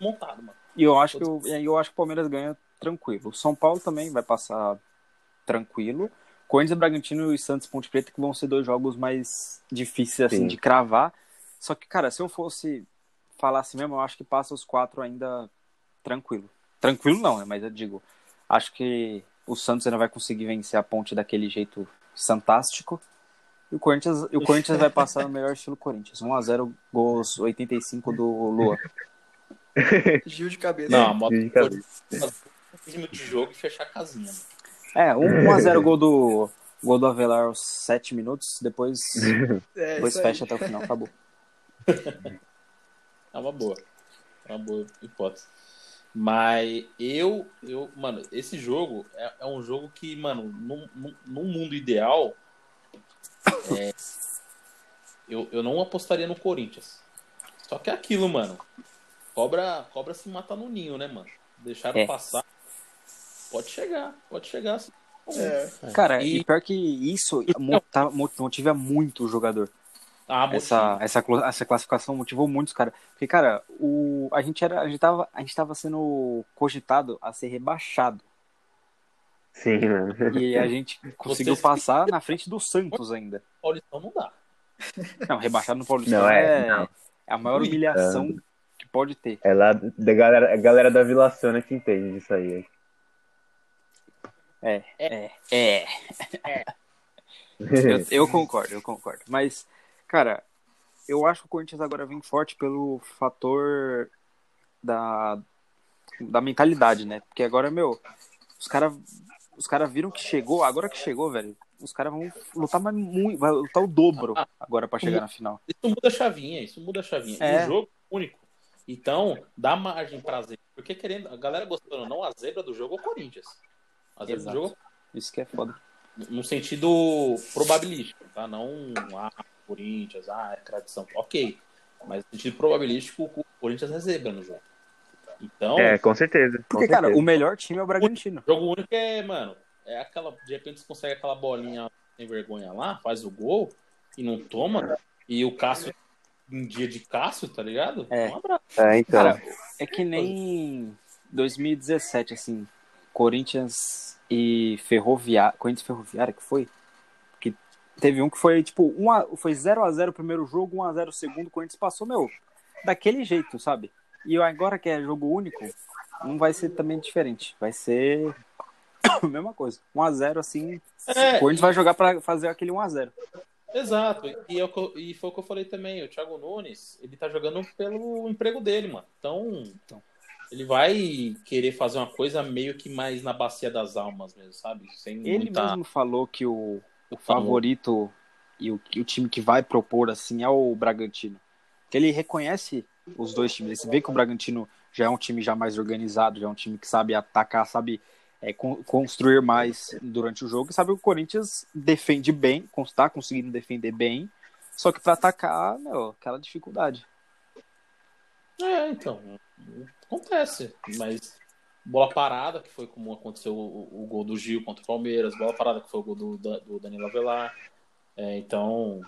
montado, mano. E eu acho que o, e eu acho que o Palmeiras ganha tranquilo. O São Paulo também vai passar tranquilo. Corinthians, Bragantino e Santos e Ponte Preta que vão ser dois jogos mais difíceis assim Sim. de cravar. Só que, cara, se eu fosse falar assim mesmo, eu acho que passa os quatro ainda tranquilo. Tranquilo não, né? Mas eu digo, acho que o Santos ainda vai conseguir vencer a Ponte daquele jeito fantástico. E o Corinthians, o Corinthians vai passar no melhor estilo Corinthians. 1x0, gols 85 do Lua. Gil de cabeça. Não, a moto de cabeça. 15 minutos de jogo e fechar a casinha. Mano. É, 1x0 gol do, gol do Avelar aos 7 minutos, depois, É, depois fecha até o final, acabou. É uma boa. É uma boa hipótese. Mas eu, eu, mano, esse jogo é, é um jogo que, mano, num, num, num mundo ideal, é, eu, eu não apostaria no Corinthians. Só que é aquilo, mano. Cobra, cobra se mata no ninho, né, mano? Deixaram É. passar. Pode chegar, pode chegar. É. Cara, e, E- pior que isso mo- tá- mo- motiva muito o jogador. Ah, Essa, essa, essa classificação motivou muitos, cara. Porque, cara, o, a, gente era, a, gente tava, a gente tava sendo cogitado a ser rebaixado. Sim, mano. E a gente conseguiu Vocês- passar na frente do Santos ainda. Paulistão não dá. Não, rebaixado no Paulistão Não, é, é, não. é a maior humilhação que pode ter. É lá da galera, a galera da Vila Sônia que entende disso aí. É, é, é. Eu, eu concordo, eu concordo. Mas, cara, eu acho que o Corinthians agora vem forte pelo fator da, da mentalidade, né? Porque agora, meu, os caras os caras viram que chegou, agora que chegou, velho, os caras vão lutar mais muito, vai lutar o dobro agora pra chegar na final. Isso muda a chavinha, isso muda a chavinha. É. O jogo é único. Então, dá margem pra zebra. Porque querendo, a galera gostando ou não, a zebra do jogo é o Corinthians. A zebra Exato. do jogo Isso que é foda. no sentido probabilístico, tá? Não, ah, Corinthians, ah, é tradição. Ok. Mas no sentido probabilístico, o Corinthians é zebra no jogo. Então, É, com certeza. com Porque, cara, certeza. o melhor time é o Bragantino. jogo único é, mano, é aquela. De repente você consegue aquela bolinha sem vergonha lá, faz o gol e não toma. E o Cássio, um dia de Cássio, tá ligado? É. Um. É, então. Cara, é que nem 2017, assim, Corinthians e Ferroviária. Corinthians e Ferroviária que foi? Teve um que foi, tipo, 1 a, foi 0x0 o primeiro jogo, 1x0 o segundo, o Corinthians passou, meu, daquele jeito, sabe? E agora que é jogo único, não vai ser também diferente. Vai ser a mesma coisa. 1x0, assim, É, o Corinthians vai jogar pra fazer aquele 1x0. Exato, e, é eu- e foi o que eu falei também. O Thiago Nunes, ele tá jogando pelo emprego dele, mano. Então, Então. ele vai querer fazer uma coisa meio que mais na bacia das almas mesmo, sabe? Sem Ele muita... mesmo falou que o, o Falou. favorito e o, que o time que vai propor assim é o Bragantino. Que ele reconhece os dois times. Você vê que o Bragantino já é um time já mais organizado, já é um time que sabe atacar, sabe é, con- construir mais durante o jogo. E sabe que o Corinthians defende bem, está conseguindo defender bem, só que para atacar, meu, aquela dificuldade. É, então, acontece. Mas bola parada, que foi como aconteceu o, o gol do Gil contra o Palmeiras, bola parada, que foi o gol do, do Danilo Avelar. É, então,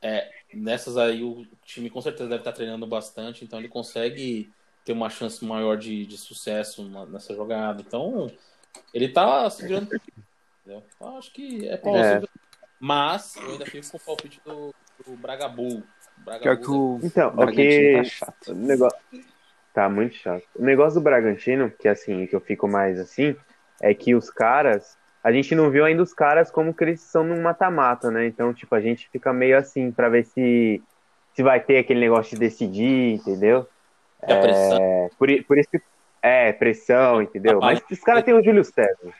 é, nessas aí o time com certeza deve estar treinando bastante, então ele consegue ter uma chance maior de, de sucesso nessa jogada. Então, ele tá se virando? Então, acho que é plausível. Mas eu ainda fico com o palpite do, do Bragabu. Pior que o Então, o Bragantino que. tá chato. O negócio... Tá muito chato. O negócio do Bragantino, que assim, que eu fico mais assim, é que os caras. A gente não viu ainda os caras como que eles são num mata-mata, né? Então, tipo, a gente fica meio assim pra ver se, se vai ter aquele negócio de decidir, entendeu? A pressão. É, por, por isso que. É, pressão, entendeu? Mas os caras têm o Júlio César.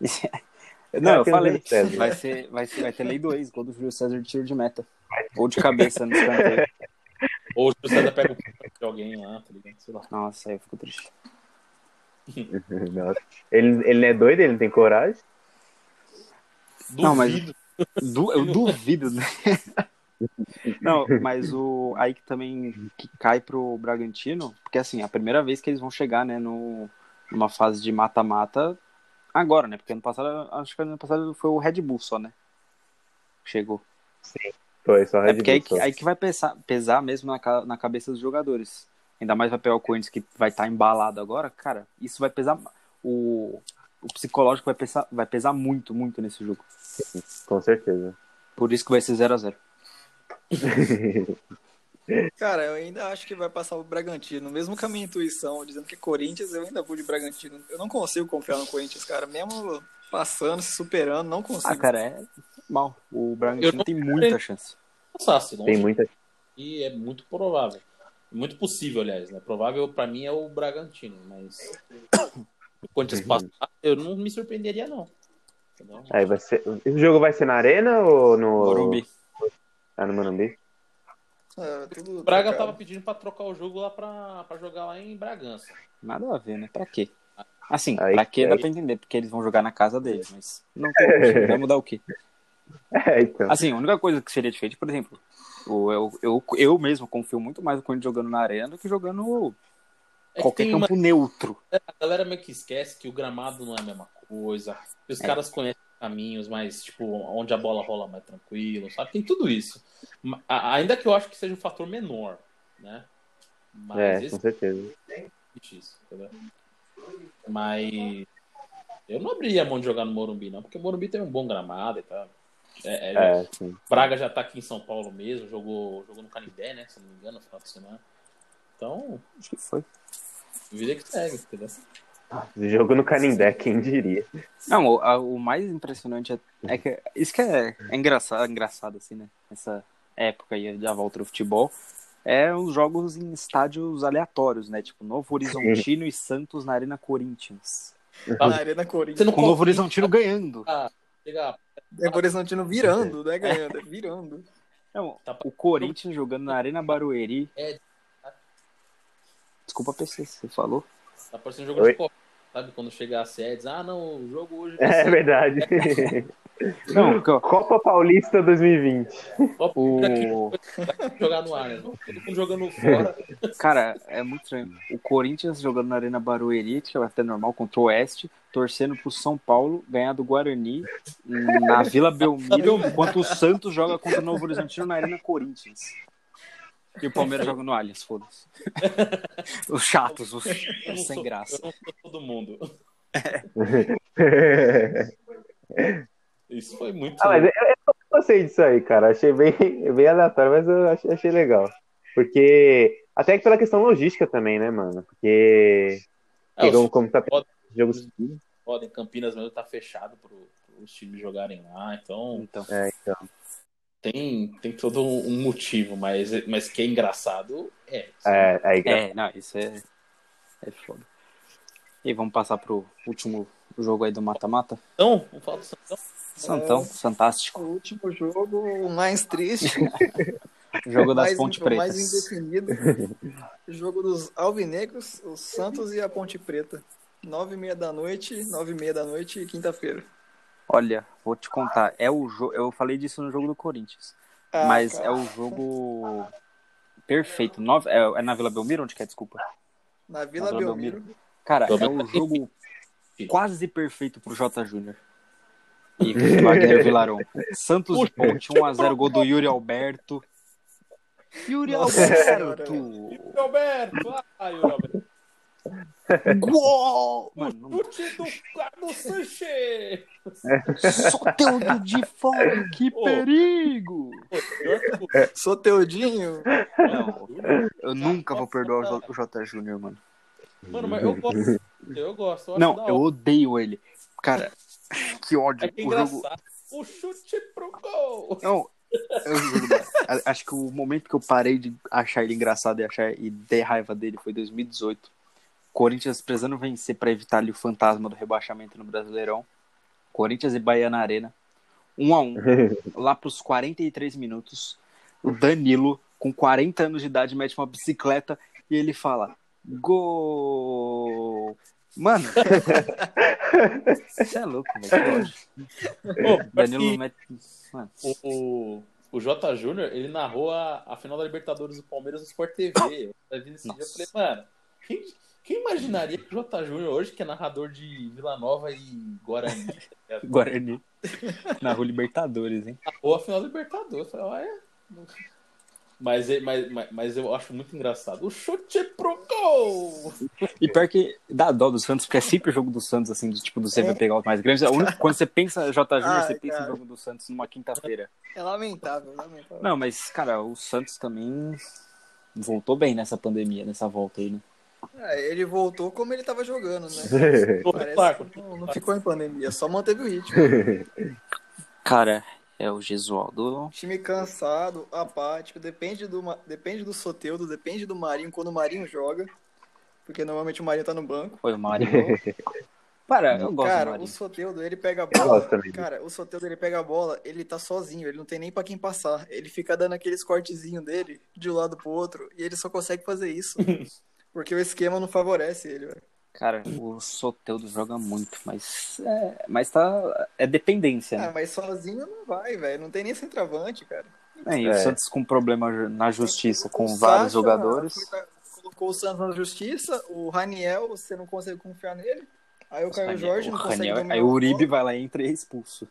Não, eu o falei. Vai, ser, vai, ser, vai ter lei do ex, gol do Júlio César de tiro de meta. Ou de cabeça no escanteio. Ou o César pega o de alguém lá, tá ligado? Sei lá. Nossa, aí eu fico triste. Nossa. Ele, ele não é doido, ele não tem coragem. Não, mas- Duvido. Du- eu duvido, né? Não, mas o aí que também que cai pro Bragantino, porque assim, a primeira vez que eles vão chegar, né, no, numa fase de mata-mata agora, né? Porque ano passado, acho que ano passado foi o Red Bull só, né? Chegou. Foi só É porque aí, que- aí que vai pesar, pesar mesmo na, na cabeça dos jogadores. Ainda mais vai pegar o Corinthians que vai estar embalado agora, cara, isso vai pesar. O, o psicológico vai pesar, vai pesar muito, muito nesse jogo. Com certeza. Por isso que vai ser 0x0. Cara, eu ainda acho que vai passar o Bragantino. Mesmo com a minha intuição, dizendo que é Corinthians, eu ainda vou de Bragantino. Eu não consigo confiar no Corinthians, cara. Mesmo passando, se superando, não consigo. Ah, cara, é mal. O Bragantino tem muita chance. Tem muita. E é muito provável. Muito possível, aliás, né? Provável pra mim é o Bragantino, mas o Corinthians Uhum. passar, eu não me surpreenderia, não. Aí vai ser. Esse jogo vai ser na Arena ou no. Morumbi. Ah, no Morumbi? É, Braga trocado. tava pedindo pra trocar o jogo lá pra, pra jogar lá em Bragança. Nada a ver, né? Pra quê? Assim, Aí- pra quê dá aí- pra entender, porque eles vão jogar na casa deles, mas não tem vai mudar o quê? É, então. Assim, a única coisa que seria diferente, por exemplo, eu, eu, eu mesmo confio muito mais no Corinthians jogando na arena do que jogando É que qualquer tem uma- campo neutro. A galera meio que esquece que o gramado não é a mesma coisa. Que os É. caras conhecem caminhos mais, tipo, onde a bola rola mais tranquilo, sabe? Tem tudo isso. Ainda que eu acho que seja um fator menor, né? Mas É, esse com certeza. isso, entendeu? Mas eu não abriria a mão de jogar no Morumbi, não, porque o Morumbi tem um bom gramado e tal. É, é, É. Braga já tá aqui em São Paulo mesmo, jogou, jogou no Canindé, né? Se não me engano, no final de semana. Então, Acho que foi. vida que segue, entendeu? Jogo no Canindé, quem diria? Não, o, a- o mais impressionante é, é que isso que é, é engraçado, engraçado, assim, né? Essa época aí da volta do futebol. É os jogos em estádios aleatórios, né? Tipo, Novo Horizontino e Santos na Arena Corinthians. Na Arena Você Corinthians. não Com o Novo Horizontino ganhando. Chega- É Novo Horizontino virando, não é ganhando, é virando. Não, Tá- o Corinthians jogando na Arena Barueri. É. Desculpa, PC, você falou? Tá parecendo jogo Oi? de Copa. Sabe quando chega a diz, ah, não, o jogo hoje É ser verdade. Não, ó, Copa Paulista 2020. Copa o... jogar no ar, né? Todo mundo jogando fora. Cara, é muito estranho. O Corinthians jogando na Arena Barueri, que é até normal, contra o Oeste, torcendo pro São Paulo ganhar do Guarani na Vila Belmiro, enquanto o Santos joga contra o Novo Horizontino na Arena Corinthians. E o Palmeiras joga no Allianz, foda-se. Os chatos, os, sem sou- graça. Eu não sou todo mundo. Isso foi muito. Ah, mas eu, eu gostei disso aí, cara. Achei bem, bem aleatório, mas eu achei, achei legal. Porque. Até que pela questão logística também, né, mano? Porque. É, os- como tá pode- jogo podem, Campinas mesmo tá fechado pro, os times jogarem lá, então Então, É, então. tem, tem todo um motivo, mas, mas que é engraçado é. É, aí, é, não, isso é, é foda. E vamos passar pro último jogo aí do mata-mata? Então, vamos falar do Santão. Santão, O fantástico. último jogo, o mais triste, Jogo das mais, Ponte o mais indefinido. O jogo dos Alvinegros, o Santos e a Ponte Preta. Nove e meia da noite, nove e meia da noite, quinta-feira. Olha, vou te contar. É o jogo. Eu falei disso no jogo do Corinthians. Ah, mas cara, é o jogo perfeito. Nove, é, é na Vila Belmiro onde que é? Desculpa. Na Vila Vila Belmiro. Cara, é Belmiro. o jogo quase perfeito pro J Júnior. E Wagner Vilarão. Santos e Ponte, 1x0 gol do Yuri Alberto. Yuri Alberto! Yuri Alberto! Ah, Yuri Alberto! Gol! Mano, Chute do Carlos Sanches! Soteudo de fora, que Ô. perigo! O- Soteudinho. Não, eu nunca vou perdoar o J- o Júnior, mano. Mano, mas eu gosto. Eu gosto. Eu Não, eu odeio ele. Cara, que ódio. É que o jogo. O chute pro gol! Não, eu juro, acho que o momento que eu parei de achar ele engraçado e achar e ter raiva dele foi 2018. Corinthians precisando vencer para evitar ali o fantasma do rebaixamento no Brasileirão. Corinthians e Bahia na Arena. 1 a 1 Lá pros 43 minutos, o Danilo, com 40 anos de idade, mete uma bicicleta e ele fala: Gol! Mano, você é louco, velho. Danilo que mete. Mano, o, o, o J. Júnior, ele narrou a, a final da Libertadores do Palmeiras no Sport TV. Eu vi nesse dia, eu falei, mano, quem, quem imaginaria que o J. Júnior hoje, que é narrador de Vila Nova e Guarani, tá? Guarani. Na Rua Libertadores, hein? narrou a final da Libertadores? Eu falei, olha. Mas, é- mas, mas, mas eu acho muito engraçado. O chute pro gol! E pior que dá dó do Santos, porque é sempre o jogo do Santos, assim, do tipo, do você vai pegar os mais grandes. É único- quando você pensa J. Júnior, você pensa cara. no jogo do Santos numa quinta-feira. É lamentável, lamentável. Não, mas, cara, o Santos também voltou bem nessa pandemia, nessa volta aí, né? É, ele voltou como ele tava jogando, né? Parece não, não ficou em pandemia, só manteve o ritmo. Cara, é o Gesualdo. Time cansado, apático, depende do, depende do Soteudo, depende do Marinho quando o Marinho joga. Porque normalmente o Marinho tá no banco. Foi o Marinho. Cara, eu gosto do Cara, o. Soteudo, ele pega a bola. Cara, o Soteudo, ele pega a bola, ele tá sozinho, ele não tem nem pra quem passar. Ele fica dando aqueles cortezinhos dele de um lado pro outro e ele só consegue fazer isso. porque o esquema não favorece ele, velho. Cara, o Soteudo joga muito, mas é, mas tá é dependência, Ah, né? mas sozinho não vai, velho. Não tem nem centroavante, cara. É, e o É. Santos com problema na justiça, com O vários Sacha jogadores. colocou o Santos na justiça, o Raniel, você não consegue confiar nele. Aí o Caio Jorge não O consegue Raniel- dominar Aí o Uribe vai lá e entra e é expulso.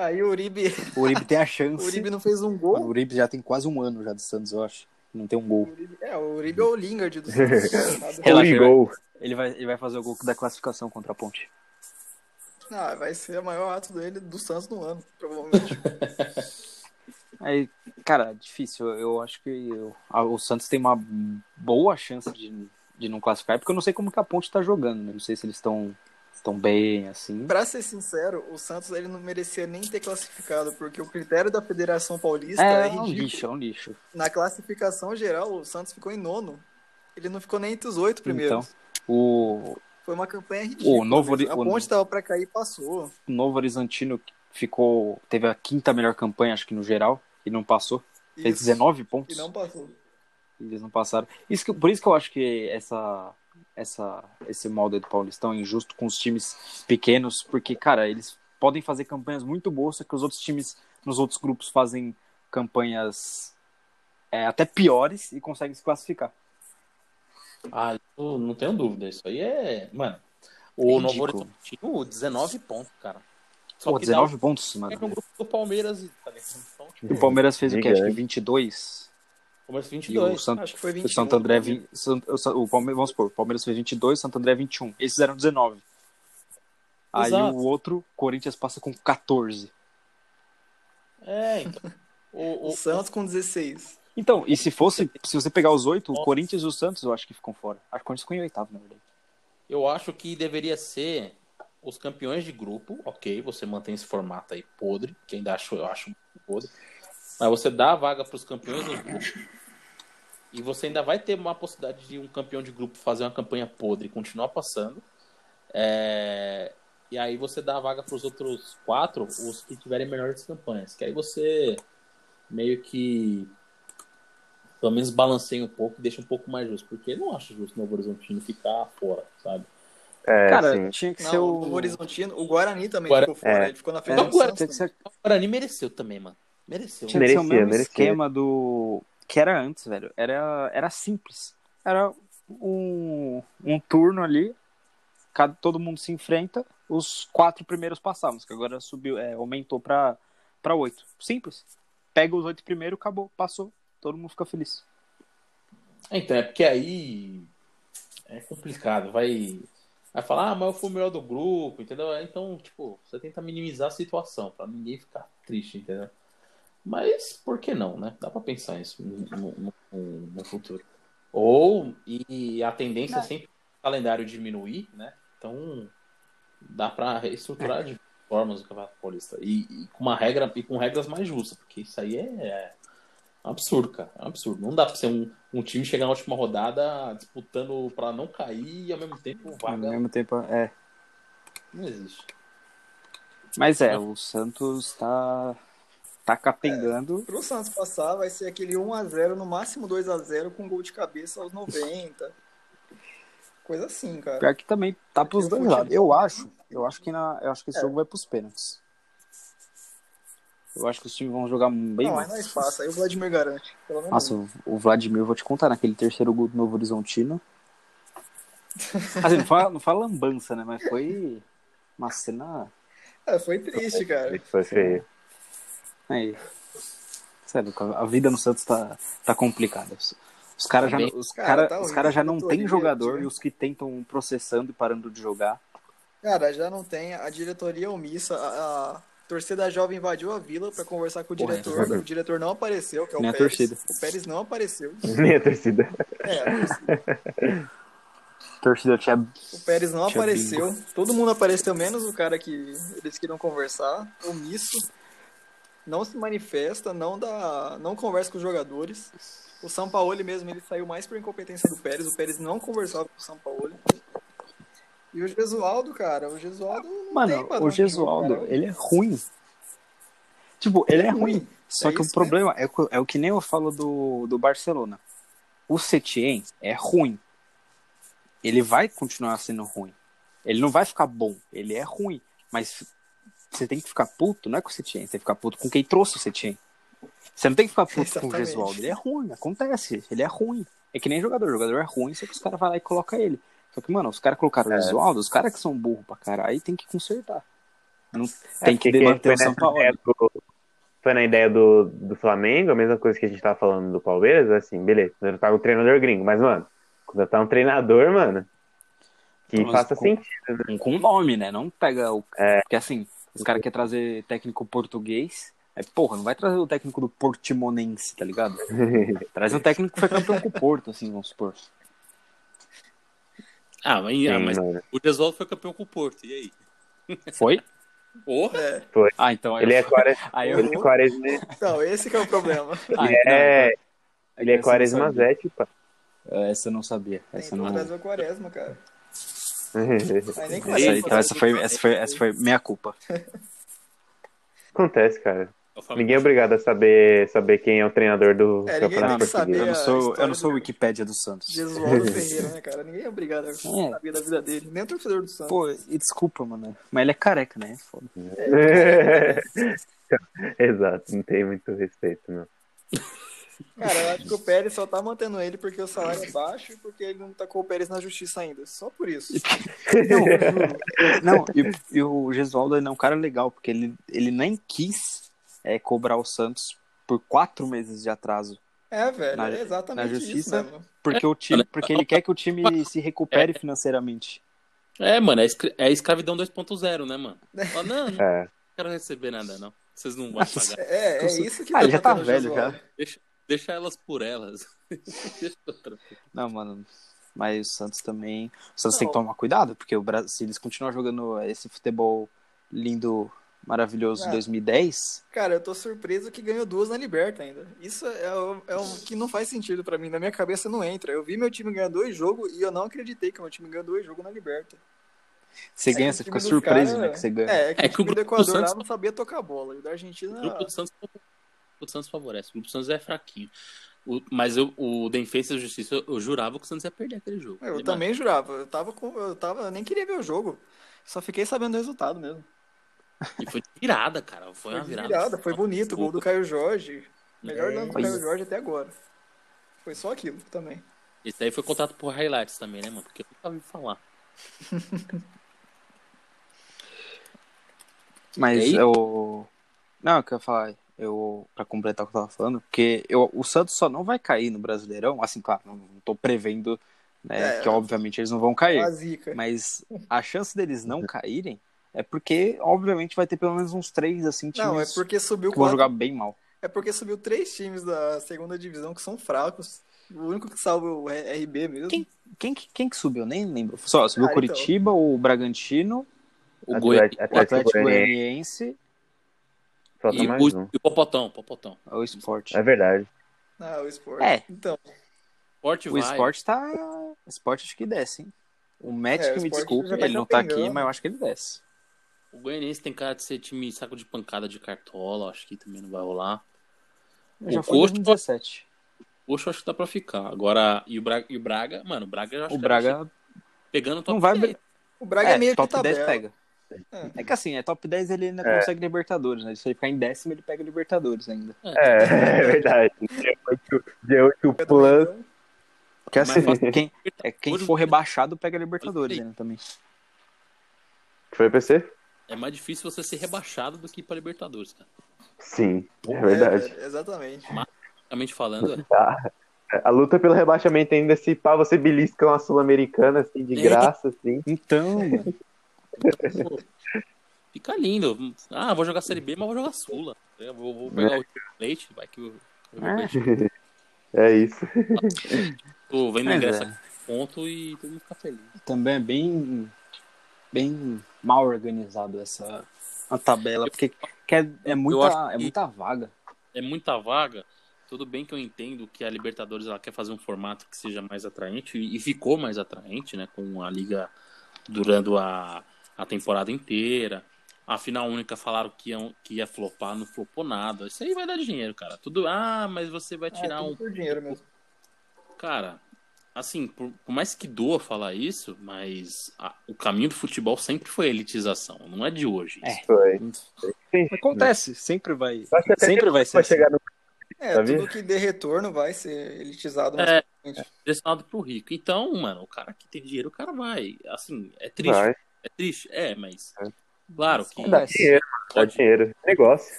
Aí o Uribe, O Uribe tem a o chance. Uribe não fez um O gol. Uribe já tem quase um ano já do Santos, eu acho. Não tem um gol. É, o Uribe é o Lingard do? Relaxa, gol. Ele vai, ele vai fazer o gol da classificação contra a Ponte. Ah, vai ser o maior ato dele do Santos no ano, provavelmente. Aí, cara, difícil. Eu acho que eu- a- o Santos tem uma boa chance de, de não classificar, porque eu não sei como que a Ponte tá jogando. né? Não sei se eles estão estão bem, assim. pra ser sincero, o Santos ele não merecia nem ter classificado, porque o critério da Federação Paulista é, É, é um ridículo. lixo, é um lixo. Na classificação geral, o Santos ficou em nono. Ele não ficou nem entre os oito primeiros. Então, o, Foi uma campanha ridícula. O Novo, mesmo. a o- ponte tava pra cair e passou. o Novo Horizontino ficou. Teve a quinta melhor campanha, acho que no geral, e não passou. Fez Isso. 19 pontos. E não passou. Eles não passaram. Isso que, por isso que eu acho que essa, essa, esse molde do Paulistão é injusto com os times pequenos, porque, cara, eles podem fazer campanhas muito boas, só que os outros times nos outros grupos fazem campanhas é, até piores e conseguem se classificar. Ah, eu não tenho dúvida. Isso aí é. Mano, o Novo Ridículo. Horizontino, 19 pontos, cara. Só Pô, que 19 dá pontos, o- é mano. no grupo do Palmeiras. Tá ligado? Então, tipo, O Palmeiras fez o quê? Acho que 22. Palmeiras E o 22. Santo, Acho que foi o 21. Santo André, vin- San- o o Palmeiras, vamos supor, o Palmeiras fez 22, Santo André 21. Eles fizeram 19. Aí Exato. o outro, Corinthians passa com 14. É, então. O, O o, Santos com 16. Então, e se fosse, se você pegar os oito, o Corinthians e o Santos eu acho que ficam fora. Acho que o Corinthians ficou em oitavo, na verdade. eu acho que deveria ser os campeões de grupo, ok, você mantém esse formato aí podre, que ainda acho, eu acho muito podre. Mas você dá a vaga para os campeões do grupo. E você ainda vai ter uma possibilidade de um campeão de grupo fazer uma campanha podre e continuar passando. É, E aí você dá a vaga para os outros quatro, os que tiverem melhores campanhas. Que aí você meio que pelo menos balanceia um pouco e deixa um pouco mais justo. Porque eu não acho justo o Novo Horizontino ficar fora, sabe? É, Cara, assim, tinha que Não, ser o o. Novo Horizontino, o Guarani também Guara- ficou fora. É. Ele ficou na É, frente do tinha que ser, O Guarani mereceu também, mano. Mereceu. tinha que ser o Merecia, mesmo merecia. esquema do. Que era antes, velho. Era, era simples. Era um, um turno ali, cada, todo mundo se enfrenta, os quatro primeiros passavam, que agora subiu, é, aumentou pra, pra oito. Simples. Pega os oito primeiro, acabou, passou, todo mundo fica feliz. Então, é porque aí é complicado. Vai, vai falar, ah, mas eu fui o melhor do grupo, entendeu? Então, tipo, você tenta minimizar a situação pra ninguém ficar triste, entendeu? Mas por que não, né? Dá pra pensar isso no, no- no- futuro. Ou, e a tendência é sempre o calendário diminuir, né? Então, dá pra reestruturar de formas o Campeonato Paulista. E, e com uma regra, e com regras mais justas, porque isso aí é, é um absurdo, cara. É um absurdo. Não dá pra ser um, um time chegar na última rodada disputando pra não cair e ao mesmo tempo Ao vaga. mesmo tempo, é. Não existe. Mas é, o Santos tá, tá capengando. Pro Santos passar, vai ser aquele 1x0, no máximo 2x0, com gol de cabeça aos 90. Coisa assim, cara. Pior que também tá pros o dois futebol- lados. Eu acho, eu acho que, na, eu acho que esse É. jogo vai pros pênaltis. Eu acho que os times vão jogar bem Não, mais. aí nós passa, aí o Vladimir garante. Pelo menos Nossa, o- o Vladimir, eu vou te contar, naquele terceiro gol do Novo Horizontino. Assim, não fala, não fala lambança, né? Mas foi uma cena. É, foi triste, cara. foi feio. Aí. Sério, a vida no Santos tá, tá complicada. Os- Os caras já, Tá os Cara, cara, tá os cara já não Diretoria, tem jogador tio. e os que tentam processando e parando de jogar. Cara, já não tem. A diretoria omissa. A, a torcida jovem invadiu a vila pra conversar com o Porra, é diretor. o diretor não apareceu, que é o Nem a Pérez. torcida. O Pérez não apareceu. Nem a torcida. É, a torcida. Torcida tinha. o Pérez não Tinha apareceu. Todo mundo apareceu, menos o cara que eles queriam conversar. Omisso. Não se manifesta, não dá, não conversa com os jogadores. O São Paulo mesmo, ele saiu mais por incompetência do Pérez. O Pérez não conversava com o São Paulo. E o Gesualdo, cara, o Gesualdo Mano, o Gesualdo, ele é ruim. Tipo, ele é é ruim. ruim. Só É que o problema é, o- é o que nem eu falo do, do Barcelona. O Setien é ruim. Ele vai continuar sendo ruim. Ele não vai ficar bom. Ele é ruim. Mas você tem que ficar puto, não é com o Setien. Você tem que ficar puto com quem trouxe o Setien. Você não tem que ficar puto com o Exatamente. Gesualdo. Ele é ruim. Acontece. Ele é ruim. É que nem jogador. O jogador é ruim, só que os caras vão lá e colocam ele. Só que, mano, os caras colocaram o É. Gesualdo, os caras que são burros pra caralho, tem que consertar. Não, É, tem que manter o São Paulo. ideia do- Foi na ideia do, do Flamengo, a mesma coisa que a gente tava falando do Palmeiras, assim, beleza, contratar um treinador gringo, mas, mano, contratar um treinador, mano, que Mas faça com- sentido. Um com nome, né? Não pega o. É. Porque assim, os caras querem trazer técnico português. É, porra, não vai trazer o técnico do Portimonense, tá ligado? Traz um técnico que foi campeão com o Porto, assim, vamos supor. Ah, mas, Sim, ah, mas mano. o Gesualdo foi campeão com o Porto, e aí? Foi? Porra! É. Ah, então aí Ele eu- é, quare... Aí eu. ele é quaresma, Então, esse que é o problema. Ah, ele é, não, ele é essa eu não quaresma sabia. Zete, pá. Essa eu não sabia. Tem Essa que não. trazer o Quaresma, cara. Essa, então, essa, foi, essa, foi, essa foi minha culpa. Acontece, cara. Ninguém é obrigado a saber, saber quem é o treinador do É, ninguém campeonato português. Eu não sou, eu não sou o Wikipédia do Santos. Jesualdo Ferreira, né, cara? Ninguém é obrigado a saber da vida dele. Nem o torcedor do Santos. Pô, e desculpa, mano. Mas ele é careca, né? Foda. Exato, não tem muito respeito, não. Cara, eu acho que o Pérez só tá mantendo ele porque o salário é baixo e porque ele não tacou o Pérez na justiça ainda. Só por isso. Não. Não, e, e o Gesualdo é um cara legal, porque ele, ele nem quis é, cobrar o Santos por quatro meses de atraso. É, velho, Na- é exatamente na justiça, isso mesmo. Porque, o time, porque ele quer que o time se recupere financeiramente. É, mano, é, escra- é escravidão 2.0, né, mano? Fala, não, não É. quero receber nada, não. Vocês não vão pagar. É, é isso que Ah, ele já tá velho já. Deixa, deixa elas por elas. Deixa outra. Não, mano. Mas o Santos também. O Santos tem Não. que tomar cuidado, porque o Brasil, se eles continuarem jogando esse futebol lindo, maravilhoso de Ah. 2010, Cara, eu tô surpreso que ganhou duas na Liberta ainda. Isso é o, é o que não faz sentido pra mim. Na minha cabeça não entra. Eu vi meu time ganhar dois jogos e eu não acreditei que meu time ganhou dois jogos na Liberta. você É ganha, que você o fica surpreso, cara- né? Que você ganha. É, é que É o que o time do grupo do Equador lá Santos- não sabia tocar a bola. E o da Argentina. O grupo do Santos, o Santos favorece. O Santos é fraquinho. O- mas eu, o Den fez a justiça, eu, eu jurava que o Santos ia perder aquele jogo. Eu também jurava. Eu tava com. Eu tava. Eu nem queria ver o jogo. Só fiquei sabendo do resultado mesmo. E foi de virada, cara. Foi, Foi uma de virada. virada, foi bonito. O gol do Caio Jorge. Melhor É. lance do Foi. Caio Jorge até agora. Foi só aquilo também. Esse daí foi contrato por highlights também, né, mano? Porque eu nunca ouvi falar. Mas E eu. Não, eu quero falar, eu, pra completar o que eu tava falando, porque eu, o Santos só não vai cair no Brasileirão, assim, claro, não, não tô prevendo, né, É. que obviamente eles não vão cair, A mas a chance deles não caírem é porque, obviamente, vai ter pelo menos uns três, assim, times Não, é porque subiu que vão jogar bem mal. É porque subiu três times da segunda divisão que são fracos. O único que salva é o RB mesmo. Quem? Quem, que- quem que subiu? Nem lembro. Só, subiu o Cara, então. Curitiba, o Bragantino, O Atlético- Goi... o Atlético Atlético Goianiense. Falta e, mais o, um. e o Popotão, Popotão. o Sport. É verdade. Ah, o Sport. É. Então, Forte O vai. Sport tá. O Sport acho que desce, hein? O Matt É, o me desculpe, já tá ele não tá aqui, mas eu acho que ele desce. O Goianiense tem cara de ser time saco de pancada de cartola, acho que também não vai rolar. Já O foi em Coxa- 2017. Poxa, eu acho que dá pra ficar. Agora, e o Braga, e o Braga mano, o Braga eu acho O que Braga pegando o top não vai. 10. o Braga é, é, meio top que 10 tabela. pega. É. É que assim, é top 10 ele ainda É. consegue Libertadores, né? Se ele ficar em décimo, ele pega Libertadores ainda. É, é verdade. G8 É Plus. Porque assim, quem, é, quem for rebaixado pega Libertadores ainda também. Foi PC? É mais difícil você ser rebaixado do que ir pra Libertadores, cara. Sim, é verdade. É, exatamente. Basicamente falando, é. Tá. A luta pelo rebaixamento ainda se pá, você belisca uma sul-americana assim, de É. graça, assim. Então, mano, Pô, Fica lindo. Ah, vou jogar Série B, mas vou jogar Sula. Eu vou, vou pegar o River Plate, vai que o o River Plate É isso. tô vendo ingresso é. aqui ponto e todo mundo fica feliz. também é bem, bem mal organizado essa a tabela, porque que é, é, muita, é muita vaga. É muita vaga. Tudo bem que eu entendo que a Libertadores ela quer fazer um formato que seja mais atraente e e ficou mais atraente, né? Com a liga durando a, a temporada inteira. A final única falaram que ia, que ia flopar, não flopou nada. Isso aí vai dar dinheiro, cara. Tudo. Ah, mas você vai É, tirar tudo um. por dinheiro mesmo. Cara, assim, por, por mais que doa falar isso, mas a- o caminho do futebol sempre foi a elitização. Não é de hoje. É. isso. Foi. Sim. Acontece, sempre vai. Sempre vai ser vai assim. chegar no. É, Sabia? tudo que dê retorno vai ser elitizado. mais É. pra frente. direcionado pro rico. Então, mano, o cara que tem dinheiro, o cara vai. Assim, é triste. Vai. É triste, é, mas. É. Claro que Sim. Dá dinheiro, dá pode, dinheiro. Negócio.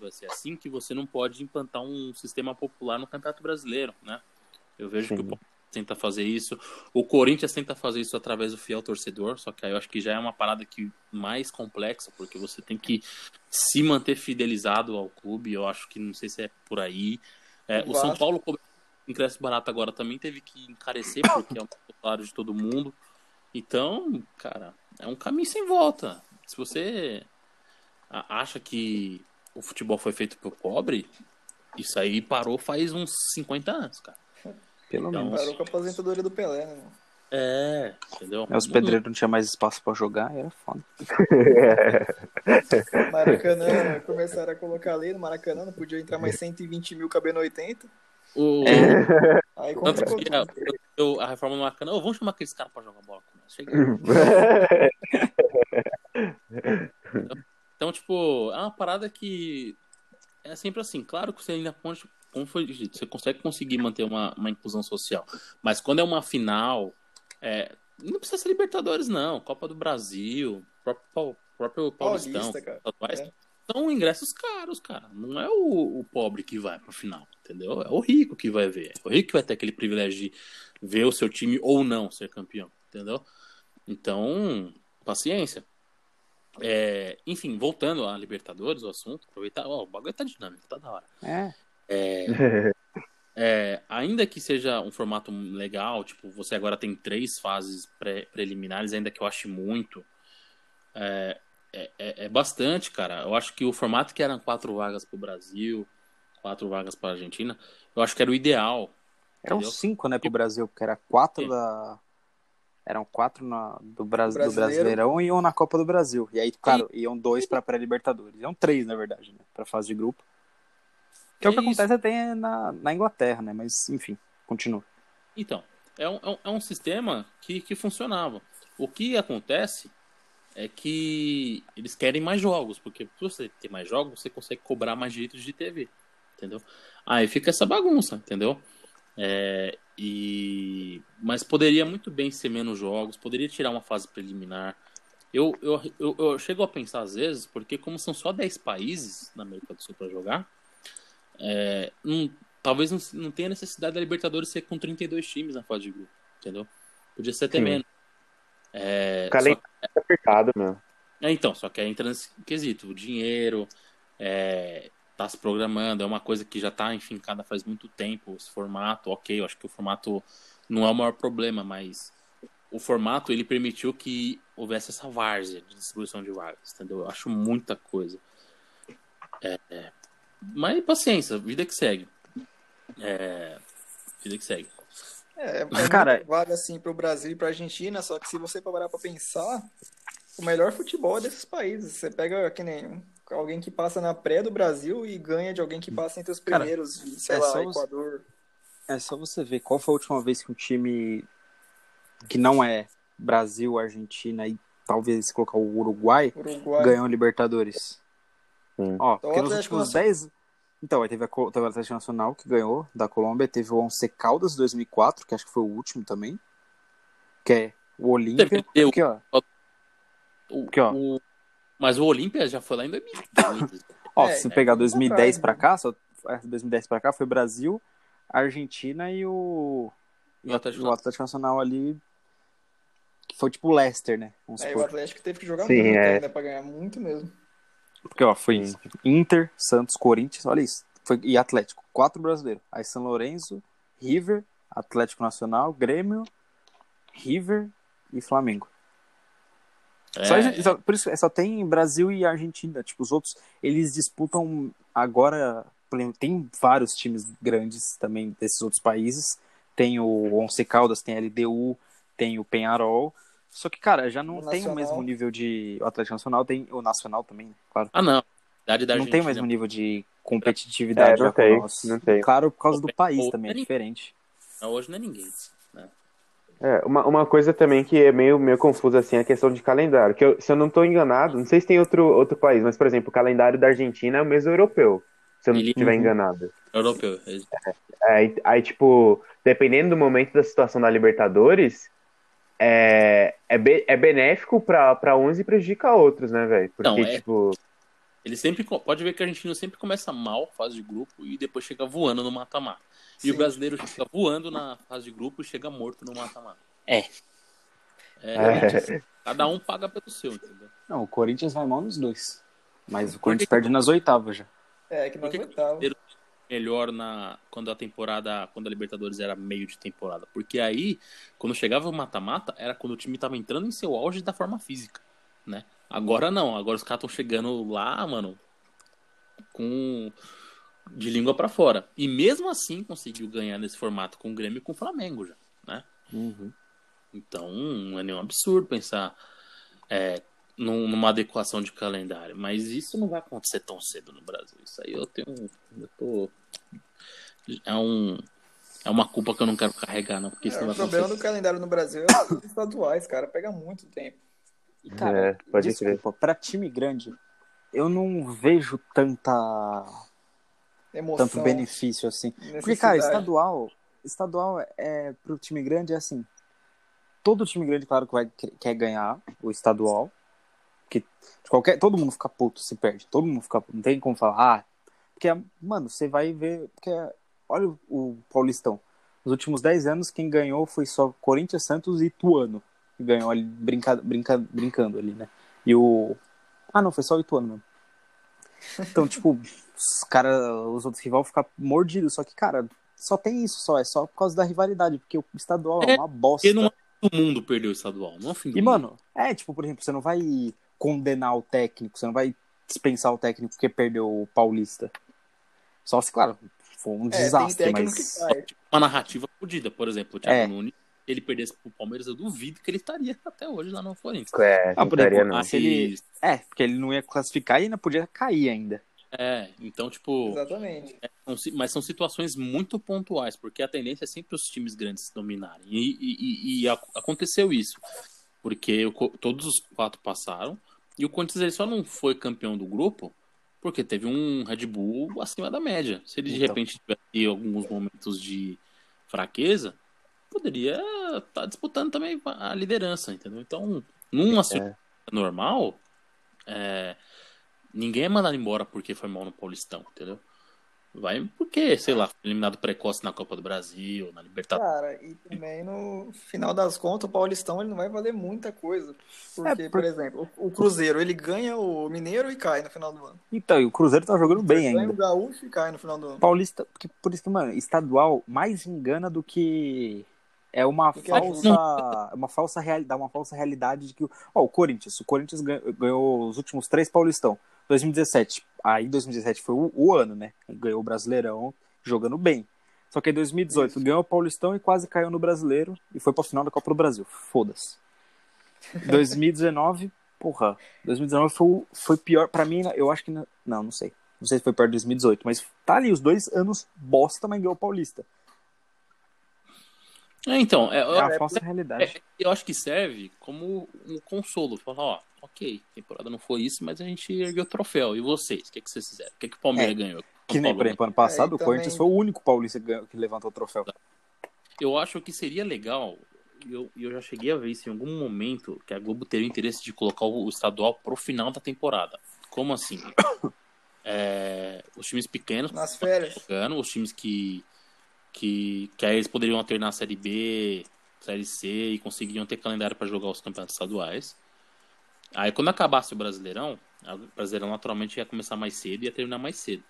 Vai ser assim que você não pode implantar um sistema popular no Campeonato Brasileiro, né? Eu vejo que o Sim. Palmeiras tenta fazer isso. O Corinthians tenta fazer isso através do fiel torcedor, só que aí eu acho que já é uma parada que mais complexa, porque você tem que se manter fidelizado ao clube. Eu acho que não sei se é por aí. É, o São. Paulo ingresso barato agora também teve que encarecer, porque é um salário de todo mundo. Então, cara, é um caminho sem volta. Se você acha que o futebol foi feito pro pobre, isso aí parou faz uns 50 anos, cara. Pelo Então, menos. Parou com a aposentadoria do Pelé, né? É, entendeu? Aí os pedreiros não tinham mais espaço pra jogar, era foda. Maracanã, começaram a colocar ali no Maracanã, não podia entrar mais 120 mil cabendo 80. O... Aí Tanto que a, a reforma do Maracanã, ô, vamos chamar aqueles caras pra jogar bola com Chega. Então, tipo, é uma parada que é sempre assim. Claro que você ainda pode, como foi dito, você consegue conseguir manter uma, uma inclusão social. Mas quando é uma final, é, não precisa ser Libertadores, não. Copa do Brasil, próprio, próprio Paulistão, Paulista, É. são ingressos caros, cara. Não é o, o pobre que vai pra final, entendeu? É o rico que vai ver. É o rico que vai ter aquele privilégio de ver o seu time ou não ser campeão, entendeu? Então, paciência. É, enfim, voltando a Libertadores, o assunto, aproveitar, ó, o bagulho tá dinâmico, tá da hora. É. É, é, ainda que seja um formato legal, tipo, você agora tem três fases pré- preliminares, ainda que eu ache muito, é, é, é- é bastante, cara. Eu acho que o formato que eram quatro vagas pro Brasil, quatro vagas pra Argentina, eu acho que era o ideal. Eram Entendeu? cinco, né, pro Brasil, porque era quatro É. da. Eram quatro na, do, Bras... do Brasileiro. Brasileirão e um na Copa do Brasil. E aí, claro, iam dois pra pré-Libertadores. Iam três, na verdade, né? Pra fase de grupo. Que é, o que É isso. acontece até na, na Inglaterra, né? Mas, enfim, continua. Então, é um, é um, é um sistema que, que funcionava. O que acontece é que eles querem mais jogos, porque se você ter mais jogos, você consegue cobrar mais direitos de TV, entendeu? Aí fica essa bagunça, entendeu? É, e mas poderia muito bem ser menos jogos, poderia tirar uma fase preliminar. Eu, eu, eu, eu chego a pensar às vezes, porque como são só 10 países na América do Sul para jogar, é, não- talvez não, não tenha necessidade da Libertadores ser com 32 times na fase de grupo, entendeu? Podia ser até Sim. menos. É, Calendário só- apertado, meu. é, então, só que aí entra nesse quesito, o dinheiro, é, tá se programando, é uma coisa que já tá enfincada faz muito tempo, esse formato, ok, eu acho que o formato não é o maior problema, mas o formato, ele permitiu que houvesse essa várzea de distribuição de vagas, entendeu? Eu acho muita coisa. É, é, mas paciência, vida que segue. É, vida que segue. É, é Cara- vaga assim pro Brasil e pra Argentina, só que se você parar pra pensar, o melhor futebol é desses países. Você pega que nem um- alguém que passa na pré do Brasil e ganha de alguém que passa entre os Cara, primeiros, sei é lá, Equador. É só você ver qual foi a última vez que um time que não é Brasil, Argentina e talvez colocar o Uruguai Uruguai. ganhou a Libertadores. Sim. Ó, Então, porque o nos últimos Nacional- 10. Então, aí teve, a, teve o Atlético Nacional que ganhou da Colômbia, teve o Once Caldas 2004, que acho que foi o último também. Que é o Olímpia. O- Aqui, ó. O- Aqui, ó. o- mas o Olímpia já foi lá em 2015. Ó, É, se você é, pegar muito 2010 atrás, pra né? cá, só, é, 2010 pra cá foi Brasil, Argentina e o, e O Atlético o Atlético Nacional ali, que foi tipo o Leicester, né? Vamos Aí o. Atlético teve que jogar Sim, muito é. ainda pra ganhar, muito mesmo. Porque, ó, foi Inter, Santos, Corinthians, olha isso. Foi, e Atlético, quatro brasileiros. Aí São Lourenço, River, Atlético Nacional, Grêmio, River e Flamengo. É, só- por isso, só tem Brasil e Argentina. Tipo, os outros, eles disputam agora. Tem vários times grandes também desses outros países. Tem o Once Caldas, tem a LDU, tem o Penharol. Só que, cara, já não O tem o mesmo nível de. O Atlético Nacional tem. O Nacional também, claro. Ah, não. Da não tem o mesmo nível de competitividade É, não tem, não tem. Claro, por causa do país também, é diferente. Não, hoje não é ninguém. É, uma, uma coisa também que é meio, meio confusa, assim, é a questão de calendário. Que eu- se eu não estou enganado, não sei se tem outro, outro país, mas, por exemplo, o calendário da Argentina é o mesmo europeu, se eu não estiver Uhum. enganado. Europeu. Aí, aí, tipo, dependendo do momento da situação da Libertadores, é, é, be- é benéfico pra, pra uns e prejudica outros, né, velho? Porque, Não, é- tipo, Ele sempre. Pode ver que a Argentina sempre começa mal, fase de grupo, e depois chega voando no mata-mata. E o brasileiro fica voando na fase de grupo e chega morto no mata-mata. É. É, É. Cada um paga pelo seu, entendeu? Não, o Corinthians vai mal nos dois. Mas o Corinthians perde nas oitavas já. É, que Por nós que que o oitavo. brasileiro melhor na quando a temporada, quando a Libertadores era meio de temporada? Porque aí, quando chegava o mata-mata, era quando o time tava entrando em seu auge da forma física, né? Agora não, agora os caras estão chegando lá, mano, com de língua pra fora. E mesmo assim conseguiu ganhar nesse formato com o Grêmio e com o Flamengo já, né? Uhum. Então, não é nenhum absurdo pensar é, numa adequação de calendário. Mas isso não vai acontecer tão cedo no Brasil. Isso aí eu tenho. Eu tô. É um. É uma culpa que eu não quero carregar, não. Porque isso É, não o vai problema acontecer. do calendário no Brasil é os estaduais, cara. Pega muito tempo. E, cara, É, pode desculpa, pra time grande, eu não vejo tanta, Emoção. tanto benefício assim. Porque, cara, estadual, estadual é pro time grande é assim. Todo time grande, claro, que vai quer ganhar o estadual. Que qualquer, todo mundo fica puto se perde. Todo mundo fica puto. Não tem como falar, ah, porque, mano, você vai ver. Porque, olha o, o Paulistão. Nos últimos 10 anos, quem ganhou foi só Corinthians, Santos e Ituano. Ganhou ali, brinca, brinca, brincando ali, né? E o. Ah, não, foi só o Ituano mesmo. Então, tipo, os cara, os outros rivais vão ficar mordidos. Só que, cara, só tem isso só. É só por causa da rivalidade. Porque o estadual é, É, uma bosta. Porque não é o mundo perdeu o estadual, não é o fim do E, mundo. mano, é tipo, por exemplo, você não vai condenar o técnico, você não vai dispensar o técnico porque perdeu o Paulista. Só se, claro, for um É, desastre, mas. que cai. uma narrativa fodida. Por exemplo, o Thiago É. Nunes, ele perdesse pro Palmeiras, eu duvido que ele estaria até hoje lá no Corinthians. É, Ah, não por estaria, exemplo, não. se ele- É, porque ele não ia classificar e ainda podia cair ainda. É, então, tipo, Exatamente. si- mas são situações muito pontuais, porque a tendência é sempre os times grandes dominarem. E, e- e- e ac- aconteceu isso, porque o todos os quatro passaram, e o Corinthians ele só não foi campeão do grupo porque teve um Red Bull acima da média. Se ele de Então. repente tivesse alguns momentos de fraqueza, poderia estar disputando também a liderança, entendeu? Então, numa situação normal, é, ninguém é mandado embora porque foi mal no Paulistão, entendeu? Vai porque, sei lá, foi eliminado precoce na Copa do Brasil, na Libertadores. Cara, e também no final das contas, o Paulistão ele não vai valer muita coisa. Porque, É, por- por exemplo, o Cruzeiro, ele ganha o Mineiro e cai no final do ano. Então, e o Cruzeiro tá jogando bem Ganha o ainda. Gaúcho e cai no final do ano. Paulista, porque, por isso que, mano, estadual mais engana do que é uma falsa, uma falsa realidade, uma falsa realidade de que, o- ó, o Corinthians, o Corinthians ganhou, ganhou os últimos três Paulistão, 2017. Aí 2017 foi o, o ano, né? Ganhou o Brasileirão jogando bem. Só que em 2018 ganhou o Paulistão e quase caiu no Brasileiro e foi pra final da Copa do Brasil. Foda-se. 2019, porra, 2019 foi, foi pior pra mim, eu acho que não, não, não sei. Não sei se foi pior de 2018, mas tá ali os dois anos bosta, mas ganhou o Paulista. É, então, é, É a falsa realidade. é, eu acho que serve como um consolo. Falar, ó, ok, temporada não foi isso, mas a gente ergueu o troféu. E vocês? O que, que vocês fizeram? O que, que o Palmeiras É, ganhou? Que nem, por exemplo, ano passado, É, o Corinthians também- foi o único paulista que, ganhou- que levantou o troféu. Eu acho que seria legal, e eu, eu já cheguei a ver isso em algum momento, que a Globo teria o interesse de colocar o, o estadual pro final da temporada. Como assim? É, os times pequenos Nas férias. jogando, os times que, que, que aí eles poderiam alternar a Série B, Série C e conseguiriam ter calendário para jogar os campeonatos estaduais. Aí quando acabasse o Brasileirão, o Brasileirão naturalmente ia começar mais cedo e ia terminar mais cedo.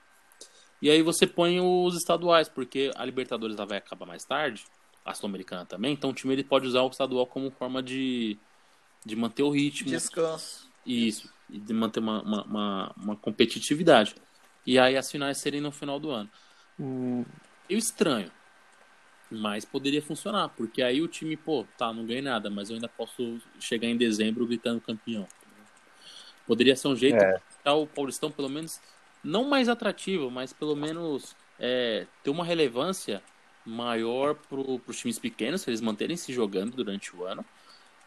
E aí você põe os estaduais, porque a Libertadores ela vai acabar mais tarde, a Sul-Americana também, então o time ele pode usar o estadual como forma de, de manter o ritmo. Descanso. Isso, e de manter uma, uma, uma, uma competitividade. E aí as finais serem no final do ano. Hum, Eu estranho, mas poderia funcionar, porque aí o time, pô, tá, não ganhei nada, mas eu ainda posso chegar em dezembro gritando campeão. Poderia ser um jeito É. de o Paulistão, pelo menos, não mais atrativo, mas pelo menos é, ter uma relevância maior para os times pequenos, se eles manterem se jogando durante o ano.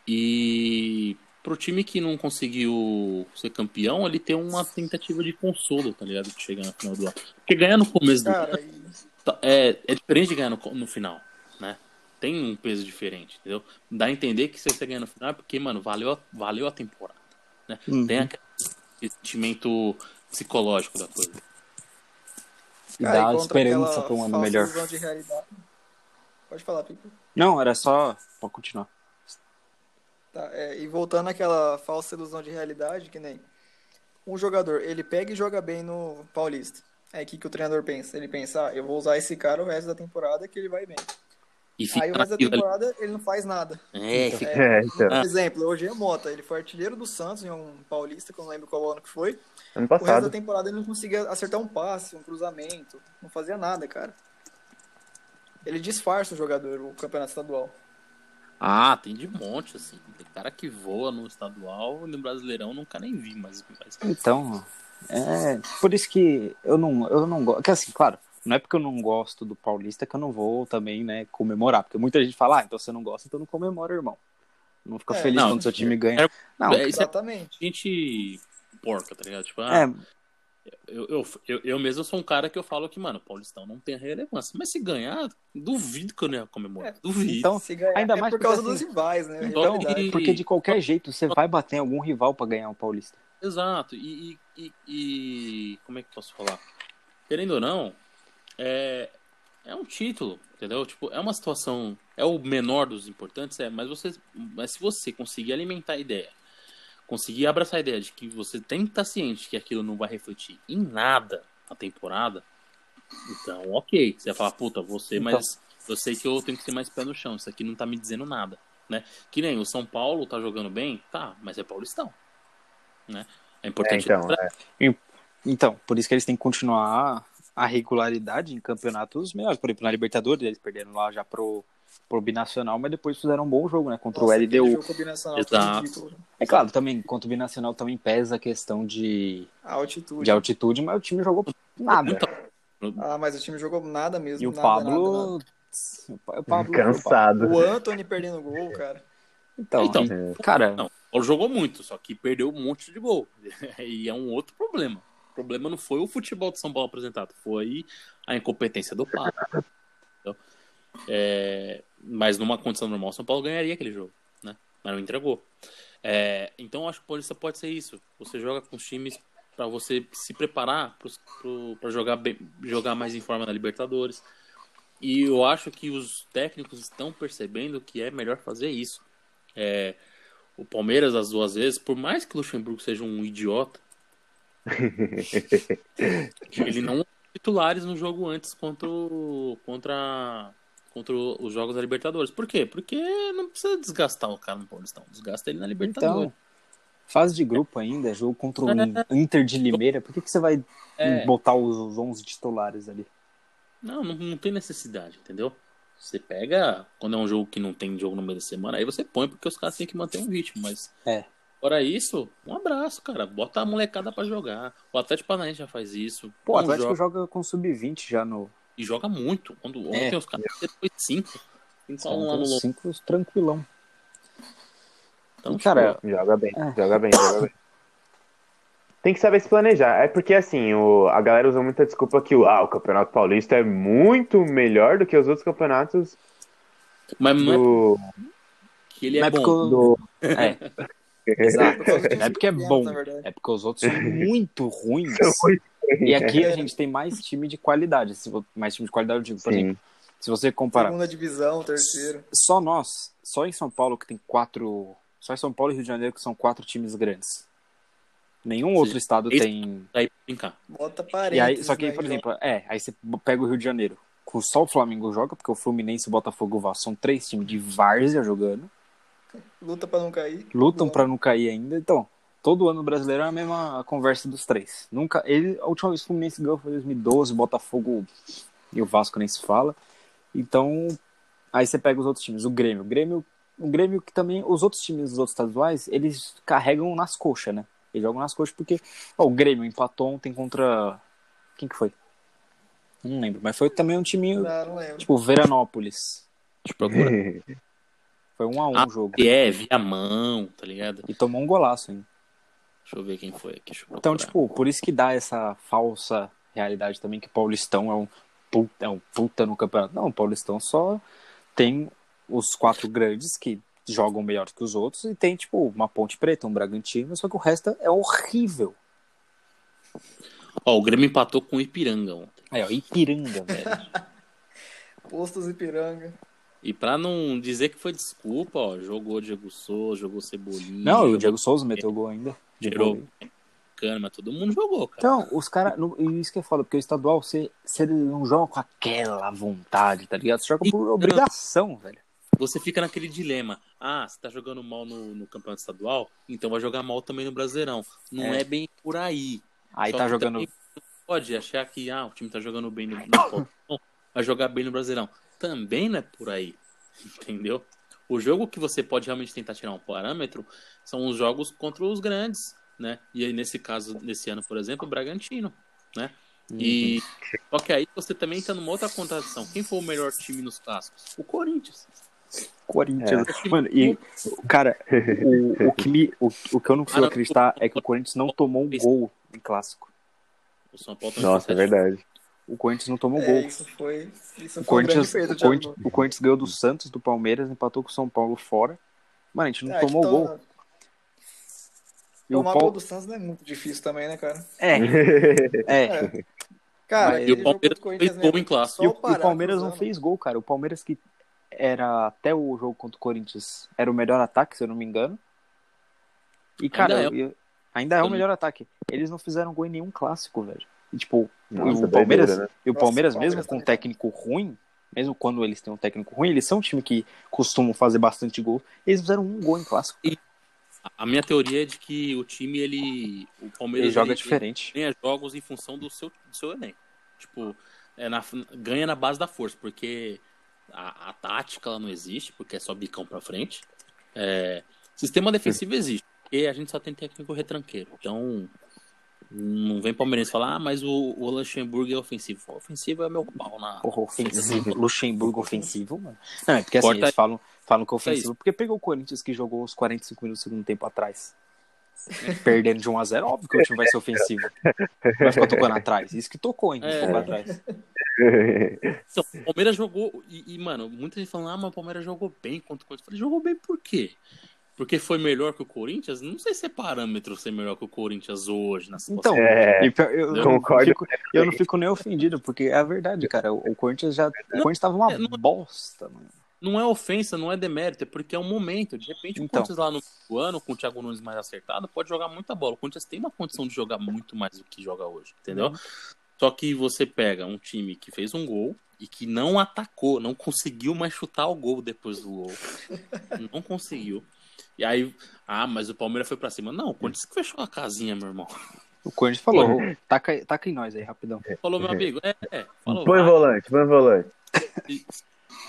E pro time que não conseguiu ser campeão, ele ter uma tentativa de consolo, tá ligado? De chegar no final do ano. Porque ganhar no começo do Cara, e Tá, É, é diferente de ganhar no, no final, né? Tem um peso diferente, entendeu? Dá a entender que se você ganhar no final é porque, mano, valeu, a- valeu a temporada. Né? Uhum. Tem aquele sentimento psicológico da coisa. e cara, dá esperança pra um ano melhor. Pode falar, Pipo. Não, era só. Pode continuar. Tá, é, e voltando àquela falsa ilusão de realidade, que nem um jogador, ele pega e joga bem no Paulista. Aí o que, que o treinador pensa? Ele pensa, ah, eu vou usar esse cara o resto da temporada que ele vai bem. E fica Aí o resto da ali. temporada ele não faz nada. É, fica- É, então, Por exemplo, hoje é Mota, ele foi artilheiro do Santos em um Paulista, que eu não lembro qual ano que foi. ano O resto da passado. temporada ele não conseguia acertar um passe, um cruzamento, não fazia nada, cara. Ele disfarça o jogador, o campeonato estadual. Ah, tem de monte, assim. Tem cara que voa no estadual e no Brasileirão nunca nem vi, mas. mas... Então, é. Por isso que eu não, eu não gosto. Que assim, claro, não é porque eu não gosto do Paulista que eu não vou também, né, comemorar. Porque muita gente fala, ah, então você não gosta, então não comemora, irmão. Não fica É, feliz não, quando seu time ganha. é- Não, é- é Exatamente. gente porca, tá ligado? Tipo, ah, é, eu, eu, eu, eu mesmo sou um cara que eu falo que, mano, o Paulistão não tem relevância. Mas se ganhar, duvido que eu não ia comemorar. É, duvido. então, Se ganhar, Ainda é mais por porque, causa assim, dos rivais, né? então, porque de qualquer jeito você vai bater em algum rival pra ganhar o Paulista. Exato. E, e, e- e- como é que posso falar? Querendo ou não, é, é um título, entendeu? Tipo, é uma situação, é o menor dos importantes, é, mas você, mas se você conseguir alimentar a ideia, conseguir abraçar a ideia de que você tem que estar ciente que aquilo não vai refletir em nada na temporada, então, ok. Você vai falar, puta, você, Então. mas eu sei que eu tenho que ter mais pé no chão, isso aqui não tá me dizendo nada, né? Que nem o São Paulo tá jogando bem, tá, mas é Paulistão, né? É É, importante então, lembrar- é. Então, por isso que eles têm que continuar a regularidade em campeonatos melhores. Por exemplo, na Libertadores, eles perderam lá já pro, pro Binacional, mas depois fizeram um bom jogo, né? Contra Nossa, o LDU. Exato. É claro, também, contra o Binacional também pesa a questão de, A altitude. de altitude, mas o time jogou nada. Então, Ah, mas o time jogou nada mesmo. E o nada, Pablo. nada, O Pa- o Pablo Cansado. nada. O Anthony perdendo gol, cara. Então, Então, cara, Não, Paulo jogou muito, só que perdeu um monte de gol. E é um outro problema. O problema não foi o futebol de São Paulo apresentado, foi a incompetência do Pablo. Entendeu? É, mas numa condição normal, São Paulo ganharia aquele jogo, né? Mas não entregou. É, então acho que o Paulista pode ser isso. Você joga com os times para você se preparar para jogar, jogar mais em forma na Libertadores. E eu acho que os técnicos estão percebendo que é melhor fazer isso. É, o Palmeiras, as duas vezes, por mais que o Luxemburgo seja um idiota, ele não titulares no jogo antes contra, o- contra, contra os jogos da Libertadores. Por quê? Porque não precisa desgastar o cara no Paulistão. Desgasta ele na Libertadores. então. Fase de grupo ainda, jogo contra o Inter de Limeira. Por que, que você vai É. botar os, os 11 titulares ali? Não, não, não tem necessidade, entendeu? Você pega, quando é um jogo que não tem jogo no meio da semana, aí você põe porque os caras têm que manter um ritmo, mas. É. Fora isso, um abraço, cara. Bota a molecada pra jogar. O Atlético Paranaense já faz isso. Pô, o Atlético joga- joga com sub-20 já no. E joga muito. Quando ontem É. os caras depois cinco. Cinco a um lá no São Lombo. cinco tranquilão. Então, E, cara, Joga bem, É. joga bem, joga bem. Tem que saber se planejar. É porque, assim, o, a galera usa muita desculpa que o, ah, o Campeonato Paulista é muito melhor do que os outros campeonatos mas não é do. que ele é é bom. porque do... É, exato. Do Não é porque é bom, pequeno, na verdade. é porque os outros são muito ruins. São muito E aqui a gente tem mais time de qualidade. Se mais time de qualidade, eu digo, por Sim. exemplo, se você comparar Segunda divisão, terceiro. só nós, só em São Paulo que tem quatro. Só em São Paulo e Rio de Janeiro que são quatro times grandes. Nenhum outro estado Esse- tem. Aí brincar. Bota E parênteses. aí, só que, né, por exemplo, é, aí você pega o Rio de Janeiro. Com só o Flamengo joga, porque o Fluminense, o Botafogo e o Vasco são três times de várzea jogando. Luta pra não cair. Lutam pra não cair ainda. Então, todo ano brasileiro é a mesma conversa dos três. Nunca. Ele, a última vez que o Fluminense ganhou foi em 2012, o Botafogo e o Vasco nem se fala. Então, aí você pega os outros times. O Grêmio. O Grêmio, o Grêmio que também. Os outros times dos outros estaduais, eles carregam nas coxas, né? Eles jogam nas coxas porque. Ó, o Grêmio empatou ontem contra. Quem que foi? Não lembro, mas foi também um time. Não, não. Tipo, Veranópolis. Deixa eu procurar. Foi um a um Ah, o jogo. E é, via mão, tá ligado? E tomou um golaço, hein? Deixa eu ver quem foi aqui. Deixa eu Então, tipo, por isso que dá essa falsa realidade também que o Paulistão é um puta, é um puta no campeonato. Não, o Paulistão só tem os quatro grandes que jogam melhor que os outros e tem, tipo, uma Ponte Preta, um Bragantino, só que o resto é horrível. Ó, o Grêmio empatou com o Ipiranga ontem. Aí, ó, Ipiranga, velho. Postos Ipiranga. E pra não dizer que foi desculpa, ó, jogou Diego Souza, jogou Cebolinha. Não, e o jogou Diego Souza meteu gol ainda. Tirou. Kahneman, todo mundo jogou, cara. Então, os caras. E isso que é foda, porque o estadual, você, você não joga com aquela vontade, tá ligado? Você joga por obrigação, velho. Você fica naquele dilema. Ah, você tá jogando mal no, no campeonato estadual, então vai jogar mal também no Brasileirão. Não é, É. bem por aí. Aí Só tá jogando. Pode achar que ah, o time tá jogando bem no, no vai jogar bem no Brasileirão. Também não é por aí. Entendeu? O jogo que você pode realmente tentar tirar um parâmetro são os jogos contra os grandes, né? E aí, nesse caso, nesse ano, por exemplo, o Bragantino, né? E Uhum. só que aí você também entra numa outra contradição. Quem foi o melhor time nos clássicos? O Corinthians. Corinthians. É. Mano, e, cara, o, o, que me, o, o que eu não consigo acreditar é que o Corinthians não tomou um gol em clássico. O São Paulo Nossa, é verdade. O Corinthians não tomou É, gol. isso foi, isso O foi um Corinthians, feito, o, Corinthians, o Corinthians ganhou do Santos, do Palmeiras, empatou com o São Paulo fora. Mano, a gente não É, tomou gol. O Tomar Pau- gol do Santos não é muito difícil também, né, cara? É, é. É. Cara, E o Palmeiras o fez gol em clássico. E o, o Palmeiras não fez gol, cara. O Palmeiras que era até o jogo contra o Corinthians era o melhor ataque, se eu não me engano. E, cara, Ainda eu- ainda é o melhor ataque. Eles não fizeram gol em nenhum clássico, velho. E, tipo, Nossa, o Palmeiras, doideira, né? e o Nossa, Palmeiras, mesmo Palmeiras com um técnico ruim, mesmo quando eles têm um técnico ruim, eles são um time que costumam fazer bastante gol. Eles fizeram um gol em clássico. A minha teoria é de que o time, ele. O Palmeiras Ele joga ele- diferente. ganha jogos em função do seu, do seu elenco. Tipo, é na, ganha na base da força, porque a, a tática ela não existe, porque é só bicão pra frente. É, sistema defensivo existe, porque a gente só tem técnico retranqueiro. Então, não vem palmeirense falar, ah, mas o, o Luxemburgo é ofensivo. O ofensivo é meu pau na. Porra, ofensivo. Luxemburgo ofensivo, mano. Não, é porque assim, Corta eles falam, falam que é Isso. ofensivo, porque pegou o Corinthians que jogou os 45 minutos do segundo tempo atrás. Perdendo de 1 a 0 óbvio que o time vai ser ofensivo. Vai ficar tocando atrás. Isso que tocou, hein? É. Tocou atrás. Então, o Palmeiras jogou. E, e, mano, muita gente falando, ah, mas o Palmeiras jogou bem contra o Corinthians. Eu falei, jogou bem por quê? Porque foi melhor que o Corinthians? Não sei se é parâmetro ser melhor que o Corinthians hoje na situação. Então, É, e pior, eu, eu concordo. Não fico, eu não fico nem ofendido, porque é a verdade, cara. O, o Corinthians já. O Corinthians tava uma É, não- bosta, mano. Não é ofensa, não é demérito, é porque é um momento. De repente, o Então. Corinthians lá no ano, com o Thiago Nunes mais acertado, pode jogar muita bola. O Corinthians tem uma condição de jogar muito mais do que joga hoje, entendeu? Uhum. Só que você pega um time que fez um gol e que não atacou, não conseguiu mais chutar o gol depois do gol. não conseguiu. E aí, ah, mas o Palmeiras foi pra cima. Não, o Corinthians que fechou a casinha, meu irmão. O Corinthians falou, taca, taca em nós aí, rapidão. Falou, meu amigo, é, é. Falou, Põe vai, volante, põe volante.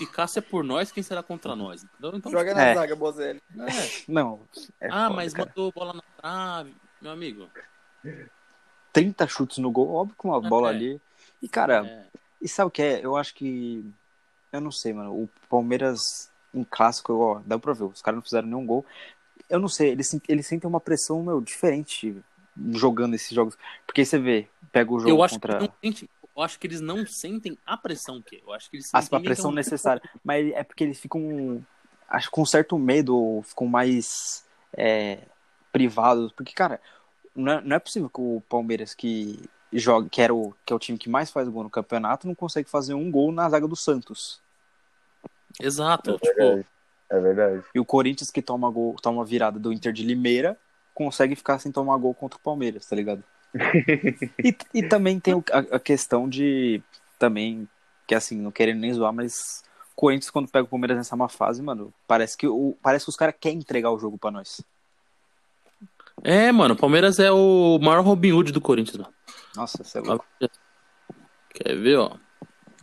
Cássio é por nós, quem será contra nós? Entendeu? Então, Joga na É. zaga, Bozelli. é. Não. é ah, foda, mas cara. mandou bola na trave. Meu amigo, 30 chutes no gol, óbvio que uma bola É. ali. E, cara, é, E sabe o que é? Eu acho que. Eu não sei, mano. O Palmeiras em clássico, ó, dá pra ver. Os caras não fizeram nenhum gol. Eu não sei, eles, eles sentem uma pressão, meu, diferente jogando esses jogos. Porque você vê, pega o jogo eu acho contra. que não sente, eu acho que eles não sentem a pressão que eu acho que eles sentem a pressão que é um- necessária. Mas é porque eles ficam. Acho que com certo medo, ou ficam mais é, privados. Porque, cara, não é, não é possível que o Palmeiras, que joga, que, era o, que é o time que mais faz gol no campeonato, não consegue fazer um gol na zaga do Santos. Exato, É tipo, verdade. É verdade. E o Corinthians, que toma, gol, toma virada do Inter de Limeira, consegue ficar sem tomar gol contra o Palmeiras, tá ligado? E, e também tem a, a questão de. Também, que assim, não querendo nem zoar, mas Corinthians, quando pega o Palmeiras nessa má fase, mano, parece que, o, parece que os caras querem entregar o jogo pra nós. é, mano, o Palmeiras é o maior Robin Hood do Corinthians, mano. Nossa, você é louco. Quer ver, ó?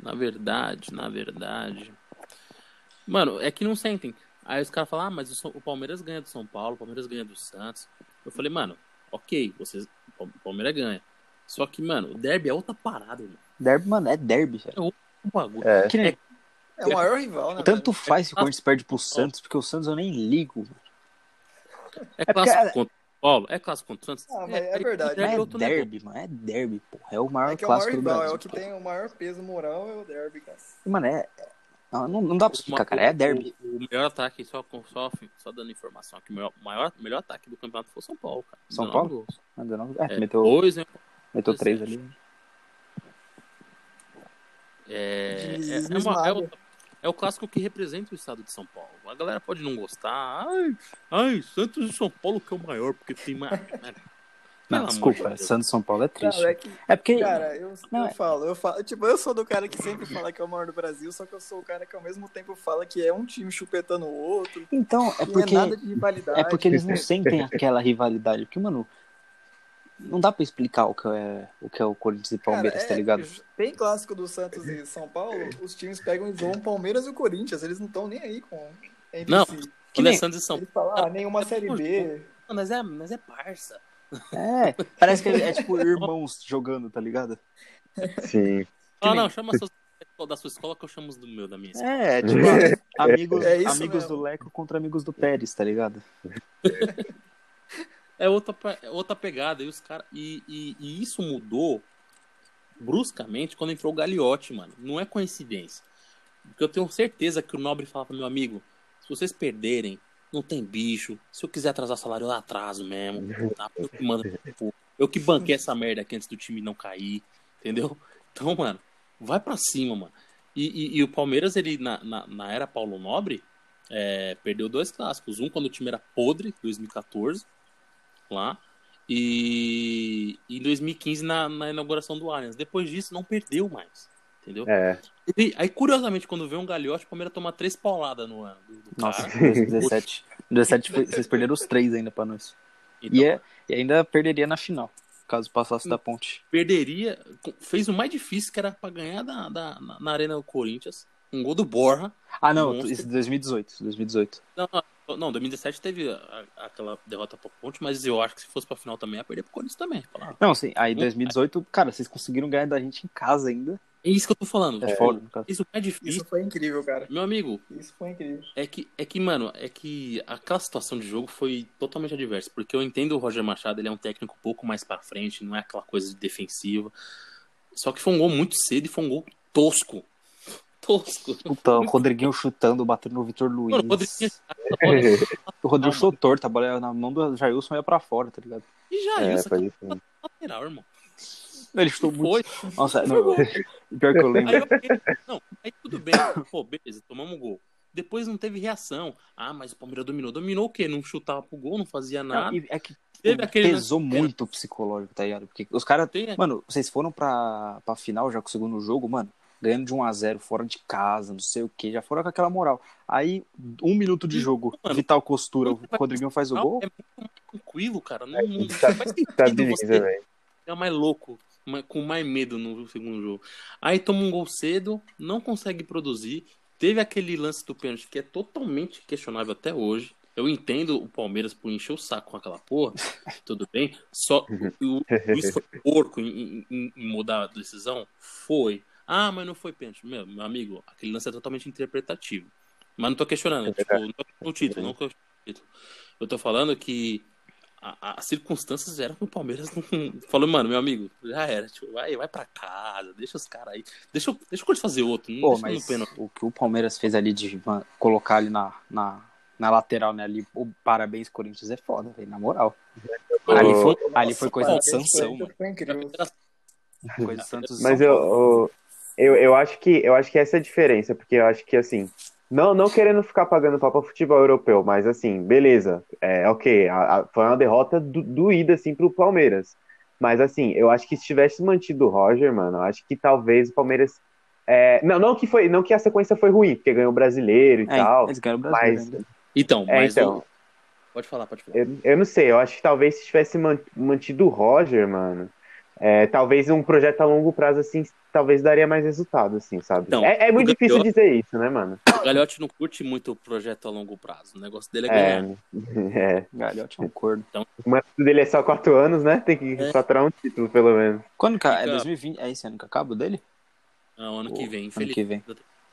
Na verdade, na verdade. Mano, é que não sentem. Aí os caras falam, ah, mas o Palmeiras ganha do São Paulo, o Palmeiras ganha do Santos. Eu falei, mano, ok, vocês, o Palmeiras ganha. Só que, mano, o derby é outra parada, irmão. Derby, mano, é derby, velho. Um bagulho. É. Que nem- É o maior rival, né? tanto velho? faz se o Corinthians perde pro Santos, porque o Santos eu nem ligo. É porque- clássico contra o Paulo? É clássico contra o Santos? Ah, mas é verdade. derby é outro derby, mano, é derby, porra. É o maior É que é o maior clássico do rival, Brasil. é o que tem o maior peso moral, é o derby, cara. Mano, é. Não, não não dá pra explicar, cara. É derby. O, o melhor ataque, só, com- só, só dando informação aqui, o maior, maior, melhor ataque do campeonato foi o São Paulo, cara. São 19 Paulo? gols. Ah, É, É, meteu, dois, né? meteu três 17. ali. É, é, é, uma- é o, é o clássico que representa o estado de São Paulo. A galera pode não gostar. Ai, ai Santos e São Paulo que é o maior, porque tem mais. Não, desculpa, de. Santos São Paulo é triste. Não, é que, É porque. cara, eu, Não, eu é- falo, eu falo, tipo, eu sou do cara que sempre fala que é o maior do Brasil, só que eu sou o cara que ao mesmo tempo fala que é um time chupetando o outro, Então, é que porque. não é nada de rivalidade. É porque eles não sentem aquela rivalidade. Porque, mano, não dá pra explicar o que é o, que é o Corinthians e Cara, Palmeiras, é, tá ligado? Tem clássico do Santos e São Paulo, os times pegam e zoam o Palmeiras e o Corinthians, eles não estão nem aí com, entre Não. si. Quando nem- é Santos e São fala, ah, nenhuma série B. Paulo, nós é, nós é parça. É, parece que é tipo irmãos jogando, tá ligado? Sim. Ah, não, chama da sua escola que eu chamo do meu, da minha escola. É, tipo, amigos, É isso amigos mesmo. do Leco contra amigos do Pérez, tá ligado? É outra, é outra pegada. E, os cara, e, e, e isso mudou bruscamente quando entrou o Gagliotti, mano. Não é coincidência. Porque eu tenho certeza que o Nobre fala pro meu amigo: se vocês perderem, não tem bicho. Se eu quiser atrasar salário, eu atraso mesmo. Tá? Eu, que mando, eu que banquei essa merda aqui antes do time não cair. Entendeu? Então, mano, vai pra cima, mano. E, e- e o Palmeiras, ele, na, na, na era Paulo Nobre, é, perdeu dois clássicos. Um quando o time era podre, 2014, lá. E e em 2015 na, na inauguração do Allianz. Depois disso, não perdeu mais. Entendeu? É. E aí, curiosamente, quando vê um galhote, o Palmeiras toma três pauladas no ano. Nossa, cara. 2017. 2017 foi- vocês perderam os três ainda pra nós. Então, E, é, e ainda perderia na final, caso passasse da ponte. perderia. Fez o mais difícil, que era pra ganhar da, da- na, na Arena do Corinthians. Um gol do Borra. Ah, não, Monstro. isso é 2018. 2018. Não, não, não, 2017 teve a- aquela derrota pra Ponte, mas eu acho que se fosse pra final também, ia perder pro Corinthians também. Não, sim, aí 2018, cara, vocês conseguiram ganhar da gente em casa ainda. É isso que eu tô falando. É, tipo, fora, no caso. Isso é difícil. Isso foi incrível, cara. Meu amigo, Isso foi incrível. É que, é que, mano, é que aquela situação de jogo foi totalmente adversa. Porque eu entendo o Roger Machado, ele é um técnico um pouco mais pra frente, não é aquela coisa de defensiva. Só que foi um gol muito cedo e foi um gol tosco. Tosco. Puta, o Rodriguinho chutando, batendo no Vitor Luiz. Mano, o Rodriguinho. O Rodrigo chutou torto, a bola na mão do Jailson ia pra fora, tá ligado? E já, É, é lateral, irmão. Ele chutou muito. Foi. Nossa, não, pior que eu lembro. Aí, ok. Não, aí tudo bem. Pô, beleza, tomamos um gol. Depois não teve reação. Ah, mas o Palmeiras dominou. Dominou o quê? Não chutava pro gol, não fazia Não, nada. e é que Teve aquele pesou era- muito o psicológico, tá ligado? Porque os caras. Tem- Mano, vocês foram pra, pra final já com o segundo jogo, mano, ganhando de 1x0 fora de casa, não sei o que, já foram com aquela moral. Aí, um minuto de jogo, Mano, Vital Costura, o Rodriguinho faz o Não, gol. É muito tranquilo, cara. Não, não Tá- faz sentido Estabiliza, você velho. ficar mais louco, com mais medo no segundo jogo. Aí toma um gol cedo, não consegue produzir. Teve aquele lance do pênalti que é totalmente questionável até hoje. Eu entendo o Palmeiras por encher o saco com aquela porra, tudo bem. Só o, o Luiz foi porco em, em- em mudar a decisão? Foi. Ah, mas não foi pênalti. Meu, meu amigo, aquele lance é totalmente interpretativo. Mas não tô questionando, É tipo, não tô o título, não tô o título. Eu tô falando que a- as circunstâncias eram que o Palmeiras não. Falou, mano, meu amigo, já era, tipo, vai, vai pra casa, deixa os caras aí. Deixa, eu- deixa o Corinthians fazer outro. Não Pô, deixa mas o que o Palmeiras fez ali de colocar ali na, na, na lateral, né? Ali, o parabéns, Corinthians, é foda, velho, na moral. Ali foi, ali foi coisa de mano. Foi incrível. Coisa de Santos. Mas eu, eu, eu acho que eu acho que essa é a diferença, porque eu acho que assim, não, não querendo ficar pagando pau pra futebol europeu, mas assim, beleza, é ok, a- a- foi uma derrota do- doída assim pro Palmeiras. Mas assim, eu acho que se tivesse mantido o Roger, mano, eu acho que talvez o Palmeiras. é, não, não que foi, não que a sequência foi ruim, porque ganhou o brasileiro e É, tal. eles ganharam o Brasil mas- ainda. Então, É, mas. então. o- Pode falar, pode falar. Eu, eu não sei, eu acho que talvez se tivesse man- mantido o Roger, mano, é, talvez um projeto a longo prazo, assim, talvez daria mais resultado, assim, sabe? Então, é, é muito difícil Gagliotti- dizer isso, né, mano? O Galhote não curte muito o projeto a longo prazo. O negócio dele é ganhar. É, é. Galhote é um corno. O mandato dele é só quatro anos, né? Tem que É. faturar um título, pelo menos. Quando que é Fica- 2020? É esse ano que acaba o dele? Não, ano que vem, Ano infeliz. que vem.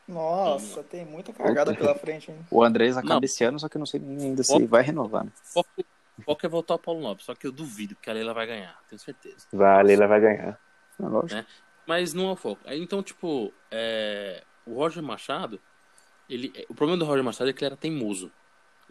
Nossa, tem muita cagada pela frente, hein? O Andrés acaba Não. esse ano, só que eu não sei ainda se vai renovar, né? O foco, foco é voltar ao Paulo Nobre, só que eu duvido que a Leila vai ganhar, tenho certeza. Vai, a Leila vai ganhar. É lógico. Mas não é o foco. Então, tipo, é, o Roger Machado, ele, o problema do Roger Machado é que ele era teimoso.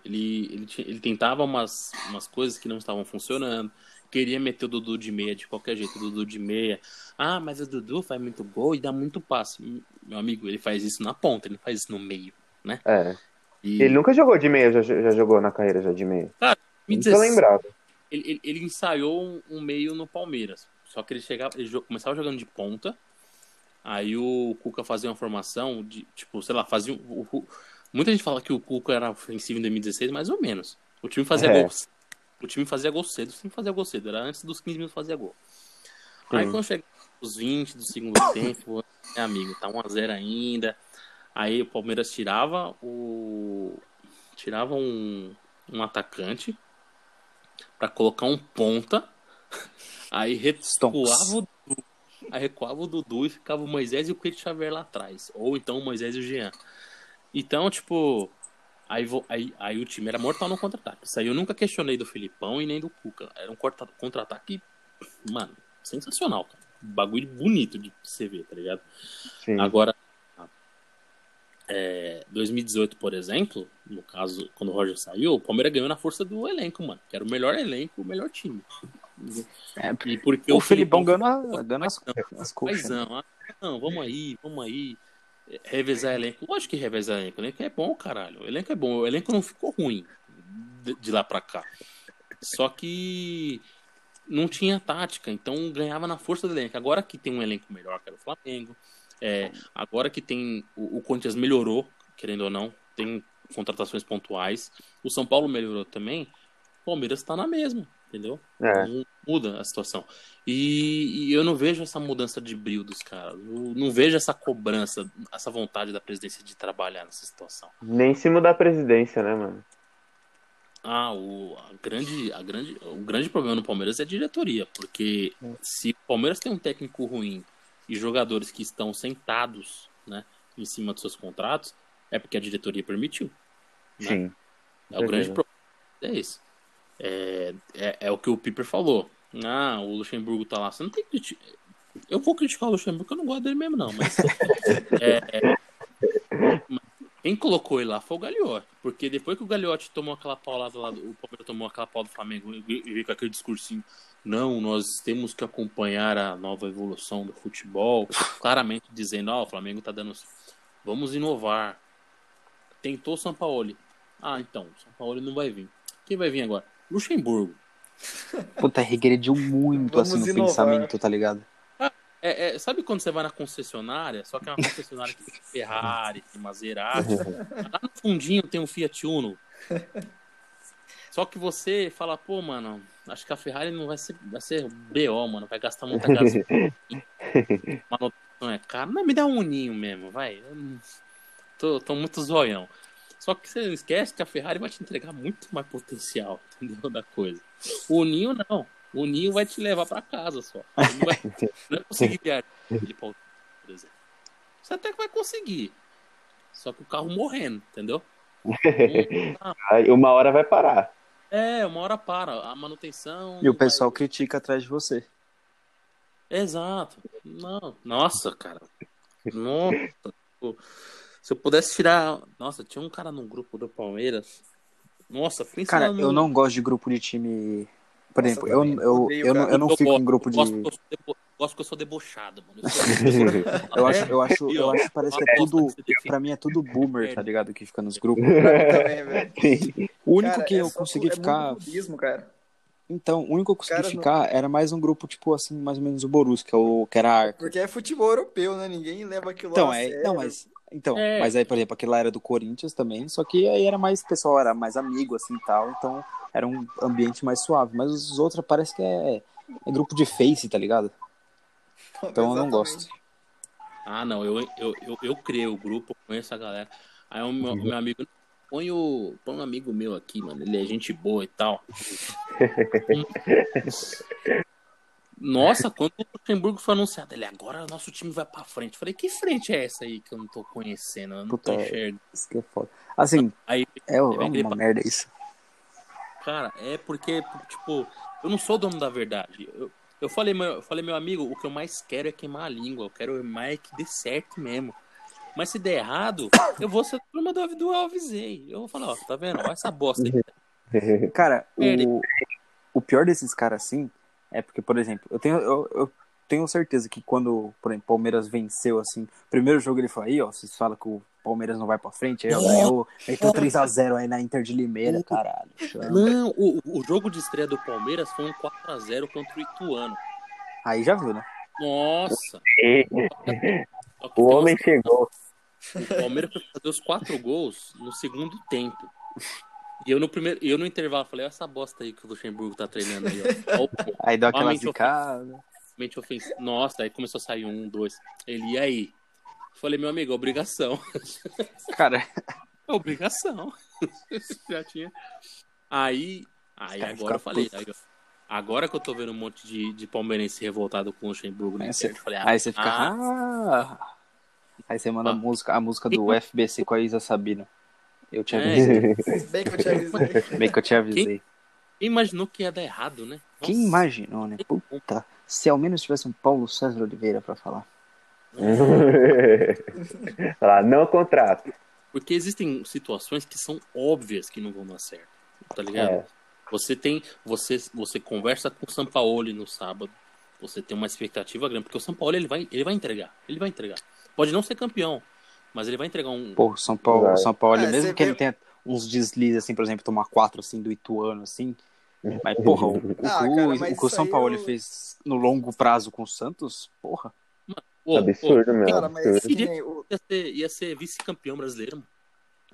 Ele, ele, ele tentava umas, umas coisas que não estavam funcionando. Queria meter o Dudu de meia de qualquer jeito, o Dudu de meia. Ah, mas o Dudu faz muito gol e dá muito passe. Meu amigo, ele faz isso na ponta, ele não faz isso no meio, né? É. E Ele nunca jogou de meia, já, já jogou na carreira já de meia. me Nunca lembrava. ele, ele, ele ensaiou um meio no Palmeiras. Só que ele chegava, ele começava jogando de ponta. Aí o Cuca fazia uma formação de, tipo, sei lá, fazia o, o- muita gente fala que o Cuca era ofensivo em 2016, mais ou menos. O time fazia É. gol. O time fazia gol cedo, time fazia gol cedo, era antes dos 15 minutos fazia gol. Aí Sim. quando chega os 20 do segundo tempo, é amigo, tá 1 a 0 ainda. Aí o Palmeiras tirava o tirava um, um atacante pra colocar um ponta, aí recuava o Dudu, aí recuava o Dudu e ficava o Moisés e o Cleiton Xavier lá atrás. Ou então o Moisés e o Jean. Então, tipo, aí, aí, aí o time era mortal no contra-ataque. Isso aí eu nunca questionei do Filipão e nem do Cuca. Era um contra-ataque, mano, sensacional, cara. Bagulho bonito de você ver, tá ligado? Sim. Agora, é, 2018, por exemplo, no caso, quando o Roger saiu, o Palmeiras ganhou na força do elenco, mano. Que era o melhor elenco, o melhor time. É, porque o Felipão Filipão ganhou, a- ganhou as, as coxas. né? Ah, não, vamos aí, vamos aí. é, Revezar elenco. Lógico que revezar elenco. O elenco é bom, caralho. O elenco é bom. O elenco não ficou ruim de, de lá pra cá. Só que não tinha tática, então ganhava na força do elenco. Agora que tem um elenco melhor, que era o Flamengo. é, agora que tem. O, o Corinthians melhorou, querendo ou não, tem contratações pontuais. O São Paulo melhorou também. O Palmeiras tá na mesma, entendeu? É. Não muda a situação. E, e eu não vejo essa mudança de brilho dos caras. Eu não vejo essa cobrança, essa vontade da presidência de trabalhar nessa situação. Nem se mudar a presidência, né, mano? Ah, o, a grande, a grande, o grande problema no Palmeiras é a diretoria. Porque se o Palmeiras tem um técnico ruim e jogadores que estão sentados né, em cima dos seus contratos, é porque a diretoria permitiu. né? Sim. É o grande problema. É isso. É, é, é o que o Piper falou. Ah, o Luxemburgo tá lá. Você não tem que criticar. Eu vou criticar o Luxemburgo, eu não gosto dele mesmo, não. Mas, é, é, quem colocou ele lá foi o Gagliotti. Porque depois que o Gagliotti tomou aquela paulada lá, o Palmeiras tomou aquela paulada do Flamengo e veio com aquele discursinho. Não, nós temos que acompanhar a nova evolução do futebol. Claramente dizendo, ó, o Flamengo tá dando. Vamos inovar. Tentou o São Paulo. Ah, então, o São Paulo não vai vir. Quem vai vir agora? Luxemburgo. Puta, regrediu muito Vamos assim no inovar. pensamento, tá ligado? É, é, sabe quando você vai na concessionária, só que é uma concessionária que tem Ferrari, tem Maserati. Lá no fundinho tem um Fiat Uno. Só que você fala, pô, mano, acho que a Ferrari não vai ser, vai ser BO, mano, vai gastar muita gasolina. Manutenção é cara. Não, me dá um uninho mesmo, vai. Eu tô, tô muito zoião. Só que você não esquece que a Ferrari vai te entregar muito mais potencial, entendeu? Da coisa. O Ninho não. O Ninho vai te levar pra casa só. Ele não vai, não vai conseguir viajar de pau, por exemplo. Você até que vai conseguir. Só que o carro morrendo, entendeu? Aí uma hora vai parar. é, uma hora para. A manutenção. E o não vai- pessoal critica atrás de você. Exato. Não, nossa, cara. Nossa. Se eu pudesse tirar. Nossa, tinha um cara no grupo do Palmeiras. Nossa, pensa Cara, no... eu não gosto de grupo de time. Por Nossa, exemplo, eu, eu, eu, não, eu não Eu fico gosto, em grupo de. Gosto que eu gosto que eu sou debochado, mano. Eu, sou... Eu acho, eu acho, eu acho que parece que é tudo. Pra mim é tudo boomer, tá ligado? Que fica nos grupos. Também. O único Cara, que é eu consegui é ficar. muito clubismo, cara. Então, o único que eu consegui Cara, não- ficar era mais um grupo, tipo assim, mais ou menos o Borus, que, é o, que era a Arca. Porque é futebol europeu, né? Ninguém leva aquilo Então, a é. sério. Não, mas. Então, É. mas aí, por exemplo, aquele lá era do Corinthians também, só que aí era mais, o pessoal era mais amigo, assim e tal, então era um ambiente mais suave. Mas os outros parece que é, é grupo de face, tá ligado? Então eu não gosto. Ah, não, eu, eu, eu, eu criei o grupo, conheço a galera. Aí o meu, Uhum. meu amigo, põe o. Põe um amigo meu aqui, mano. Ele é gente boa e tal. Nossa, quando o Luxemburgo foi anunciado, ele agora nosso time vai pra frente. Eu Falei, que frente é essa aí que eu não tô conhecendo? Eu não Puta, tô enxergando. Isso que é foda. Assim, Aí, é, é uma merda isso. cara, é porque, tipo, eu não sou dono da verdade. Eu, eu falei, meu, eu falei, meu amigo, o que eu mais quero é queimar a língua. Eu quero mais que dê certo mesmo. Mas se der errado, eu vou ser turma do, do Alvisei. Eu vou falar, ó, tá vendo? Olha essa bosta aí. Cara, o, o pior desses caras, assim, é porque, por exemplo, eu tenho, eu, eu tenho certeza que quando, por exemplo, o Palmeiras venceu, assim, primeiro jogo ele foi aí, ó, vocês falam que o Palmeiras não vai pra frente, aí ó, ganhou, meteu 3x0 aí na Inter de Limeira, caralho. chama. Não, o, o jogo de estreia do Palmeiras foi um 4x0 contra o Ituano. Aí já viu, né? Nossa! O homem chegou. O Palmeiras foi fazer os quatro gols no segundo tempo. E eu no primeiro, eu no intervalo falei, olha essa bosta aí que o Luxemburgo tá treinando aí, ó. Aí deu aquela zicada. mente ofensiva. Nossa, aí começou a sair um, dois. Ele, e aí? Falei, meu amigo, obrigação. Cara, obrigação. Já tinha. Aí, aí caras agora eu falei. aí, agora que eu tô vendo um monte de, de palmeirense revoltado com o Luxemburgo na Aí você, falei, ah, aí você fica. ah, Ah. Aí você manda a música, a música do FBC com a Isa Sabino. Eu te É. avisei. Bem que eu te avisei. Bem que eu te avisei. quem imaginou que ia dar errado, né? Quem Nossa. imaginou, né? Puta. Se ao menos tivesse um Paulo César Oliveira pra falar. Falar, não contrato. Porque existem situações que são óbvias que não vão dar certo. Tá ligado? É. Você tem. Você, você conversa com o Sampaoli no sábado. Você tem uma expectativa grande. Porque o Sampaoli ele vai, ele vai entregar. Ele vai entregar. Pode não ser campeão. Mas ele vai entregar um. Pô, o São Paulo, Vai. o São Paulo, É, mesmo que vê- ele tenha uns deslizes, assim, por exemplo, tomar quatro assim do Ituano, assim. Mas, porra, o, o, Ah, o- cara, o mas que o São Paulo eu- fez no longo prazo com o Santos, porra. Pô, Absurdo pô, mesmo. Cara, mas o, ia ser, ia ser vice-campeão brasileiro. mano.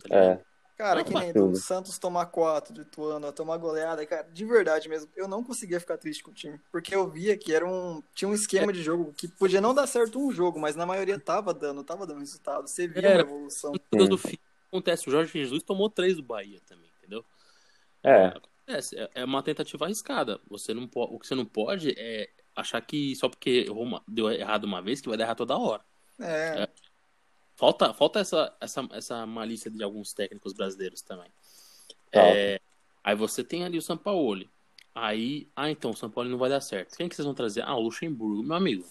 Tá É. Cara, que nem do Santos tomar 4 do Ituano, tomar goleada, cara, de verdade mesmo, eu não conseguia ficar triste com o time, porque eu via que era um tinha um esquema de jogo que podia não dar certo um jogo, mas na maioria tava dando, tava dando resultado, você via Era. uma evolução. Do fim, acontece. O Jorge Jesus tomou três do Bahia também, entendeu? É. Acontece. É- É uma tentativa arriscada. Você não o que você não pode é achar que só porque deu errado uma vez que vai dar errado toda hora. É, Falta, falta essa, essa, essa malícia de alguns técnicos brasileiros também. É, aí você tem ali o Sampaoli. Aí, ah, então, o Sampaoli não vai dar certo. Quem que vocês vão trazer? Ah, o Luxemburgo, meu amigo.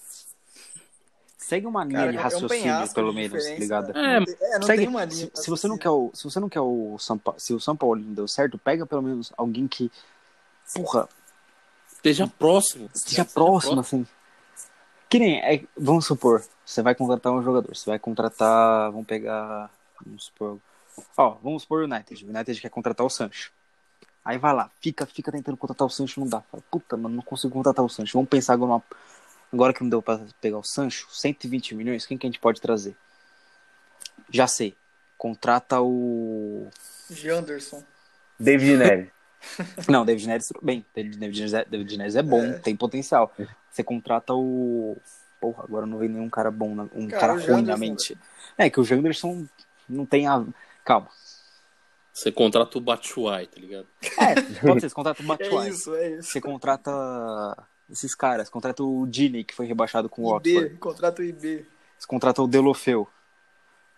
Segue uma linha cara, de é um raciocínio, pelo de menos, diferença, ligado? né? É, é, não Segue- tem uma linha. se, se você não quer o, se você não quer o São Paulo, se o São Paulo não deu certo, pega pelo menos alguém que, porra, Esteja próximo. esteja próximo, assim. Que nem, é, vamos supor, você vai contratar um jogador, você vai contratar, vamos pegar, vamos supor, ó, vamos supor o United, o United quer contratar o Sancho. Aí vai lá, fica, fica tentando contratar o Sancho, não dá. Fala, puta, mano, não consigo contratar o Sancho. Vamos pensar agora numa, agora que não deu pra pegar o Sancho, 120 milhões, quem que a gente pode trazer? Já sei. Contrata o Janderson. David Neres. Não, David Neres, tudo bem. David, David, Neres, é, David Neres é bom, É. tem potencial. Você contrata o. Porra, agora não vem nenhum cara bom, na- um Cara, cara o ruim na mente. É que o Janderson não tem a. Calma. Você contrata o Batshuayi, tá ligado? É, pode ser, você contrata o É Batshuayi. isso, é isso. Você contrata esses caras, contrata o Dini, que foi rebaixado com o IB, Oxford. contrato IB. Você contrata o Delofeu.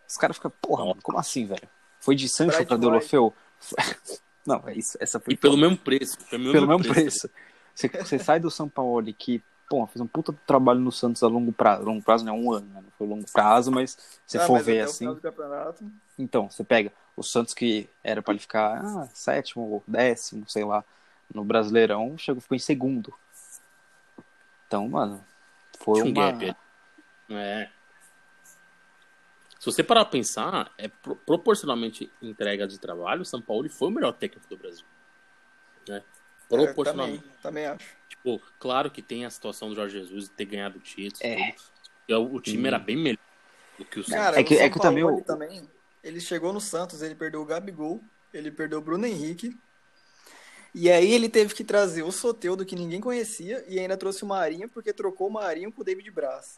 Os caras ficam, porra, mano, como assim, velho? Foi de Sancho Bright pra Delofeu? Não, é isso, essa foi E pelo mesmo preço. Pelo pelo mesmo tá preço. Você, você sai do São Paulo que, pô, fez um puta trabalho no Santos a longo prazo. Longo prazo não é um ano, né? Não foi longo prazo, mas se Ah, for mas ver assim. Então, você pega o Santos que era pra ele ficar ah, sétimo ou décimo, sei lá, no Brasileirão, chegou, ficou em segundo. Então, mano, foi um uma. gap ali. É. Se você parar pra pensar, é pro- proporcionalmente entrega de trabalho, o São Paulo foi o melhor técnico do Brasil. Né? é, Proporcionalmente. também, também acho. Tipo, claro que tem a situação do Jorge Jesus de ter ganhado o título. É. tudo. O, o time Hum. era bem melhor do que o Santos. Cara, É que- o São é que também Paulo o- também, ele chegou no Santos, ele perdeu o Gabigol, ele perdeu o Bruno Henrique. E aí ele teve que trazer o Soteudo que ninguém conhecia e ainda trouxe o Marinho porque trocou o Marinho com o David Braz.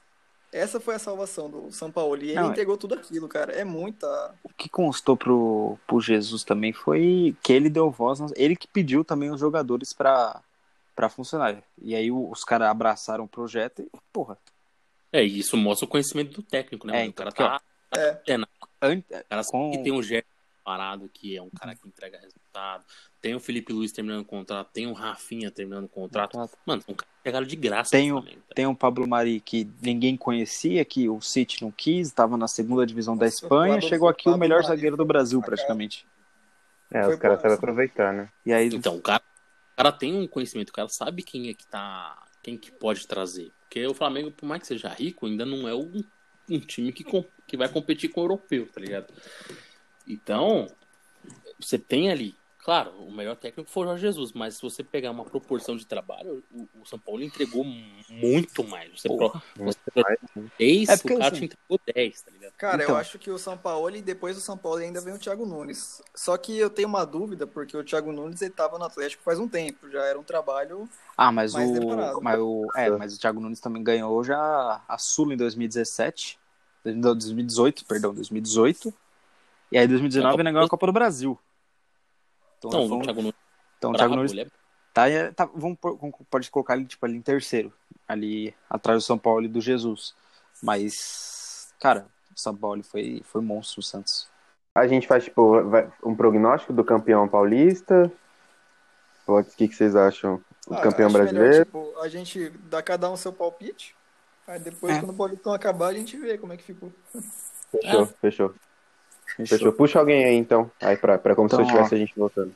Essa foi a salvação do São Paulo. E ele Não, é- entregou tudo aquilo, cara. É muita. O que constou pro, pro Jesus também foi que ele deu voz, ele que pediu também os jogadores pra, pra funcionar. E aí os caras abraçaram o projeto e, porra, É, e isso mostra o conhecimento do técnico, né? É, o então, cara tá. É. antenado. an- O cara sabe com- que tem um Gerson parado, que é um cara que entrega resultado. Tem o Felipe Luiz terminando o contrato. Tem o Rafinha terminando o contrato. contrato. Mano, um cara que pegaram de graça. Tem o- Flamengo, tá? Tem o Pablo Mari que ninguém conhecia, que o City não quis, estava na segunda divisão da Nossa, o Espanha, chegou aqui o melhor Mari zagueiro do Brasil, praticamente. É, os caras sabem assim. aproveitar, né? E aí, Então, o cara, cara tem um conhecimento, o cara sabe quem é que tá. Quem que pode trazer. Porque o Flamengo, por mais que seja rico, ainda não é um, um time que, que vai competir com o europeu, tá ligado? Então, você tem ali. Claro, o melhor técnico foi o Jorge Jesus, mas se você pegar uma proporção de trabalho, o, o São Paulo entregou muito mais. Você, Porra, pro- você mais. 10, É porque, o cara assim, te entregou 10, tá ligado? Cara, Então. eu acho que o São Paulo e depois do São Paulo ainda vem o Thiago Nunes. Só que eu tenho uma dúvida, porque o Thiago Nunes ele tava no Atlético faz um tempo, já era um trabalho. Ah, mas mais o, demorado. mas o. É, mas o Thiago Nunes também ganhou já a Sula em 2017. 2018, perdão, 2018. E aí 2019 o Negão é a Copa do Brasil. Então, Então, vamos- o Thiago Nunes então Thiago Nunes é- tá, é, tá- vamos pode colocar ele tipo ali em terceiro, ali atrás do São Paulo e do Jesus. Mas, cara, o São Paulo foi foi monstro o Santos. A gente faz, tipo, um prognóstico do campeão paulista. O que, que vocês acham? O Ah, campeão acho melhor, brasileiro? tipo, a gente dá cada um seu palpite. Aí depois, É. quando o Paulistão acabar, a gente vê como é que ficou. Fechou, É. fechou, fechou. Puxa alguém aí, então. Aí, pra, pra como se Então, eu tivesse a gente voltando.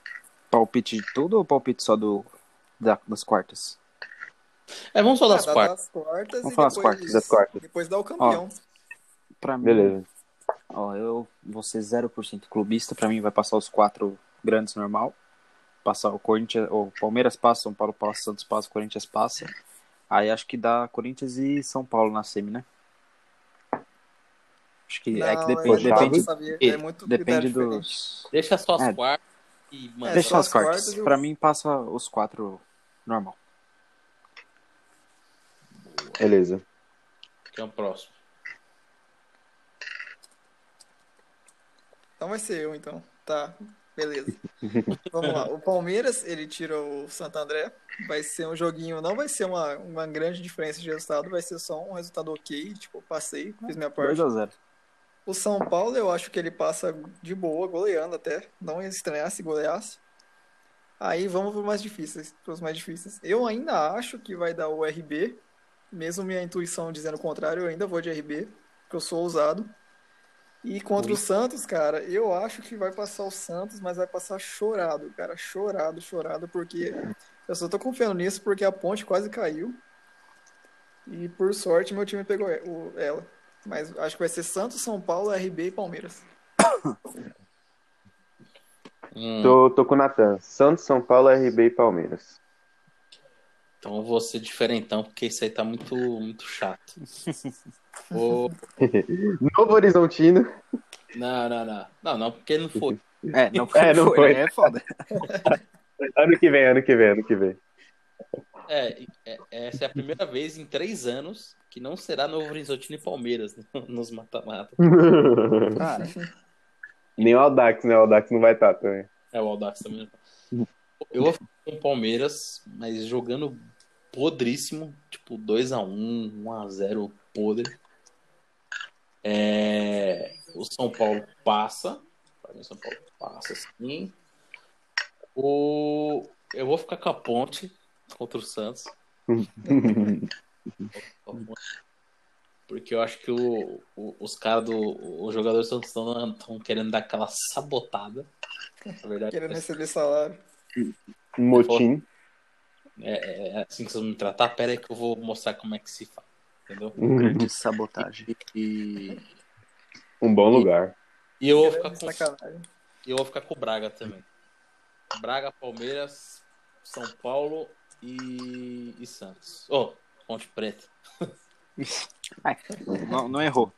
Palpite de tudo ou palpite só do da- das quartas? É, vamos falar das Ah, dá quartas. das quartas Vamos e falar das depois, quartas, das quartas. Depois dá o campeão. Pra mim, Beleza. Ó, eu vou ser 0% clubista. Pra mim vai passar os quatro grandes normal. Passar o Corinthians, o Palmeiras passa, São Paulo passa, Santos passa, Corinthians passa. Aí acho que dá Corinthians e São Paulo na semi, né? Acho que é que Não, depende, eu não depende, sabia, é muito depende diferente. dos. Deixa só as É. quartas e. É, Deixa só as as quartas. quartas Pra mim passa os quatro normal. Beleza. Que é o próximo. Então vai ser eu, então. Tá, beleza. Vamos lá. O Palmeiras, ele tira o Santo André. Vai ser um joguinho, não vai ser uma, uma grande diferença de resultado, vai ser só um resultado ok. Tipo, passei, fiz minha parte. 2x0. O São Paulo, eu acho que ele passa de boa, goleando até. Não estranhar se goleasse. Aí vamos para os mais difíceis. Para os mais difíceis. Eu ainda acho que vai dar o RB. Mesmo minha intuição dizendo o contrário, eu ainda vou de RB, porque eu sou ousado. E contra o Santos, cara, eu acho que vai passar o Santos, mas vai passar chorado, cara. Chorado, chorado, porque eu só tô confiando nisso porque a ponte quase caiu. E por sorte meu time pegou ela. Mas acho que vai ser Santos, São Paulo, RB e Palmeiras. Hum, Tô, tô com o Natan. Santos, São Paulo, RB e Palmeiras. Então eu vou ser diferentão, porque isso aí tá muito, muito chato. Vou- Novo Horizontino. Não, não, não. Não, não, porque não foi. É, não É, não foi. É foda. Ano que vem, ano que vem, ano que vem. É, é- essa é a primeira vez em três anos que não será Novo Horizontino e Palmeiras no- nos mata-mata. Cara, Nem o Aldax, né? O Aldax não vai estar também. É o Audax também. Eu vou ficar com o Palmeiras, mas jogando podríssimo, tipo 2x1, 1x0 podre. É, O São Paulo passa. Pra mim, o São Paulo passa sim. O... Eu vou ficar com a ponte contra o Santos. Porque eu acho que o, o- os caras do. Os jogadores estão querendo dar aquela sabotada. Na verdade, Querendo receber salário. Um motim. é, é assim que vocês vão me tratar. Pera aí que eu vou mostrar como é que se faz. Entendeu? grande sabotagem. E, Um bom lugar. e eu vou ficar com sacanagem. e eu vou ficar com o Braga também. Braga, Palmeiras, São Paulo e, e Santos. Oh, Ponte Preta. Ai, não, não errou.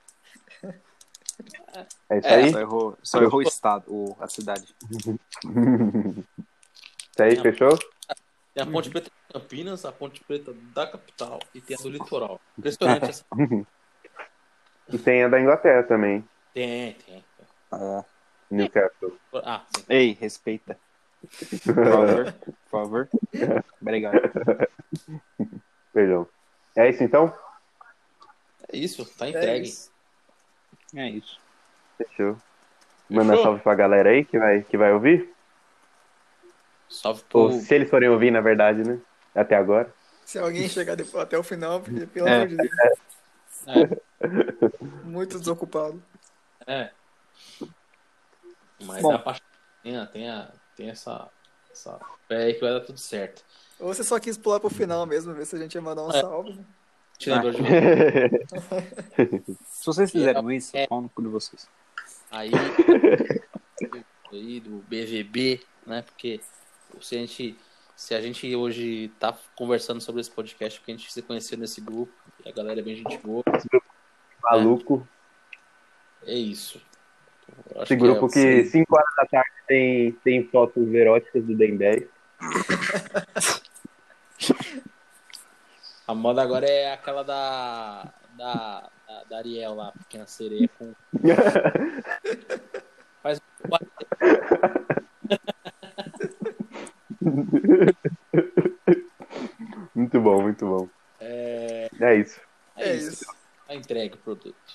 É isso É, aí? Só errou, só errou o estado, o, a cidade. Isso aí, fechou? Tem a Ponte Preta de Campinas, a Ponte Preta da capital e tem a do litoral. Impressionante essa. E tem a da Inglaterra também. Tem, tem. Ah, Newcastle. Ah, sim. ei, respeita. Por favor, por favor. Obrigado. Perdão. É isso então? É isso, tá É entregue. isso. É isso. Fechou. Manda Fechou? salve pra galera aí que vai, que vai ouvir. Salve pro. Ou se eles forem ouvir, na verdade, né? Até agora. Se alguém chegar depois, até o final, porque, pelo É. amor de Deus, É, muito desocupado. é. Mas Bom. dá pra... tem, a- tem, a- tem essa, essa fé aí que vai dar tudo certo. Ou você só quis pular pro final mesmo, ver se a gente ia mandar um É. salve. né? Te lembrou de? Se vocês fizeram isso, É. pau no cu de vocês. aí, aí do BVB, né? Porque se a gente, se a gente hoje tá conversando sobre esse podcast, porque a gente se conheceu nesse grupo, e a galera é bem gente boa, Maluco. é isso. Esse grupo é que, assim. é, 5 horas da tarde tem, tem fotos eróticas do Dendé. a moda agora é aquela da. da. da, da Ariel lá, pequena sereia com. Faz muito bom, muito bom. É, é isso. É, é isso. isso. Tá entregue o produto.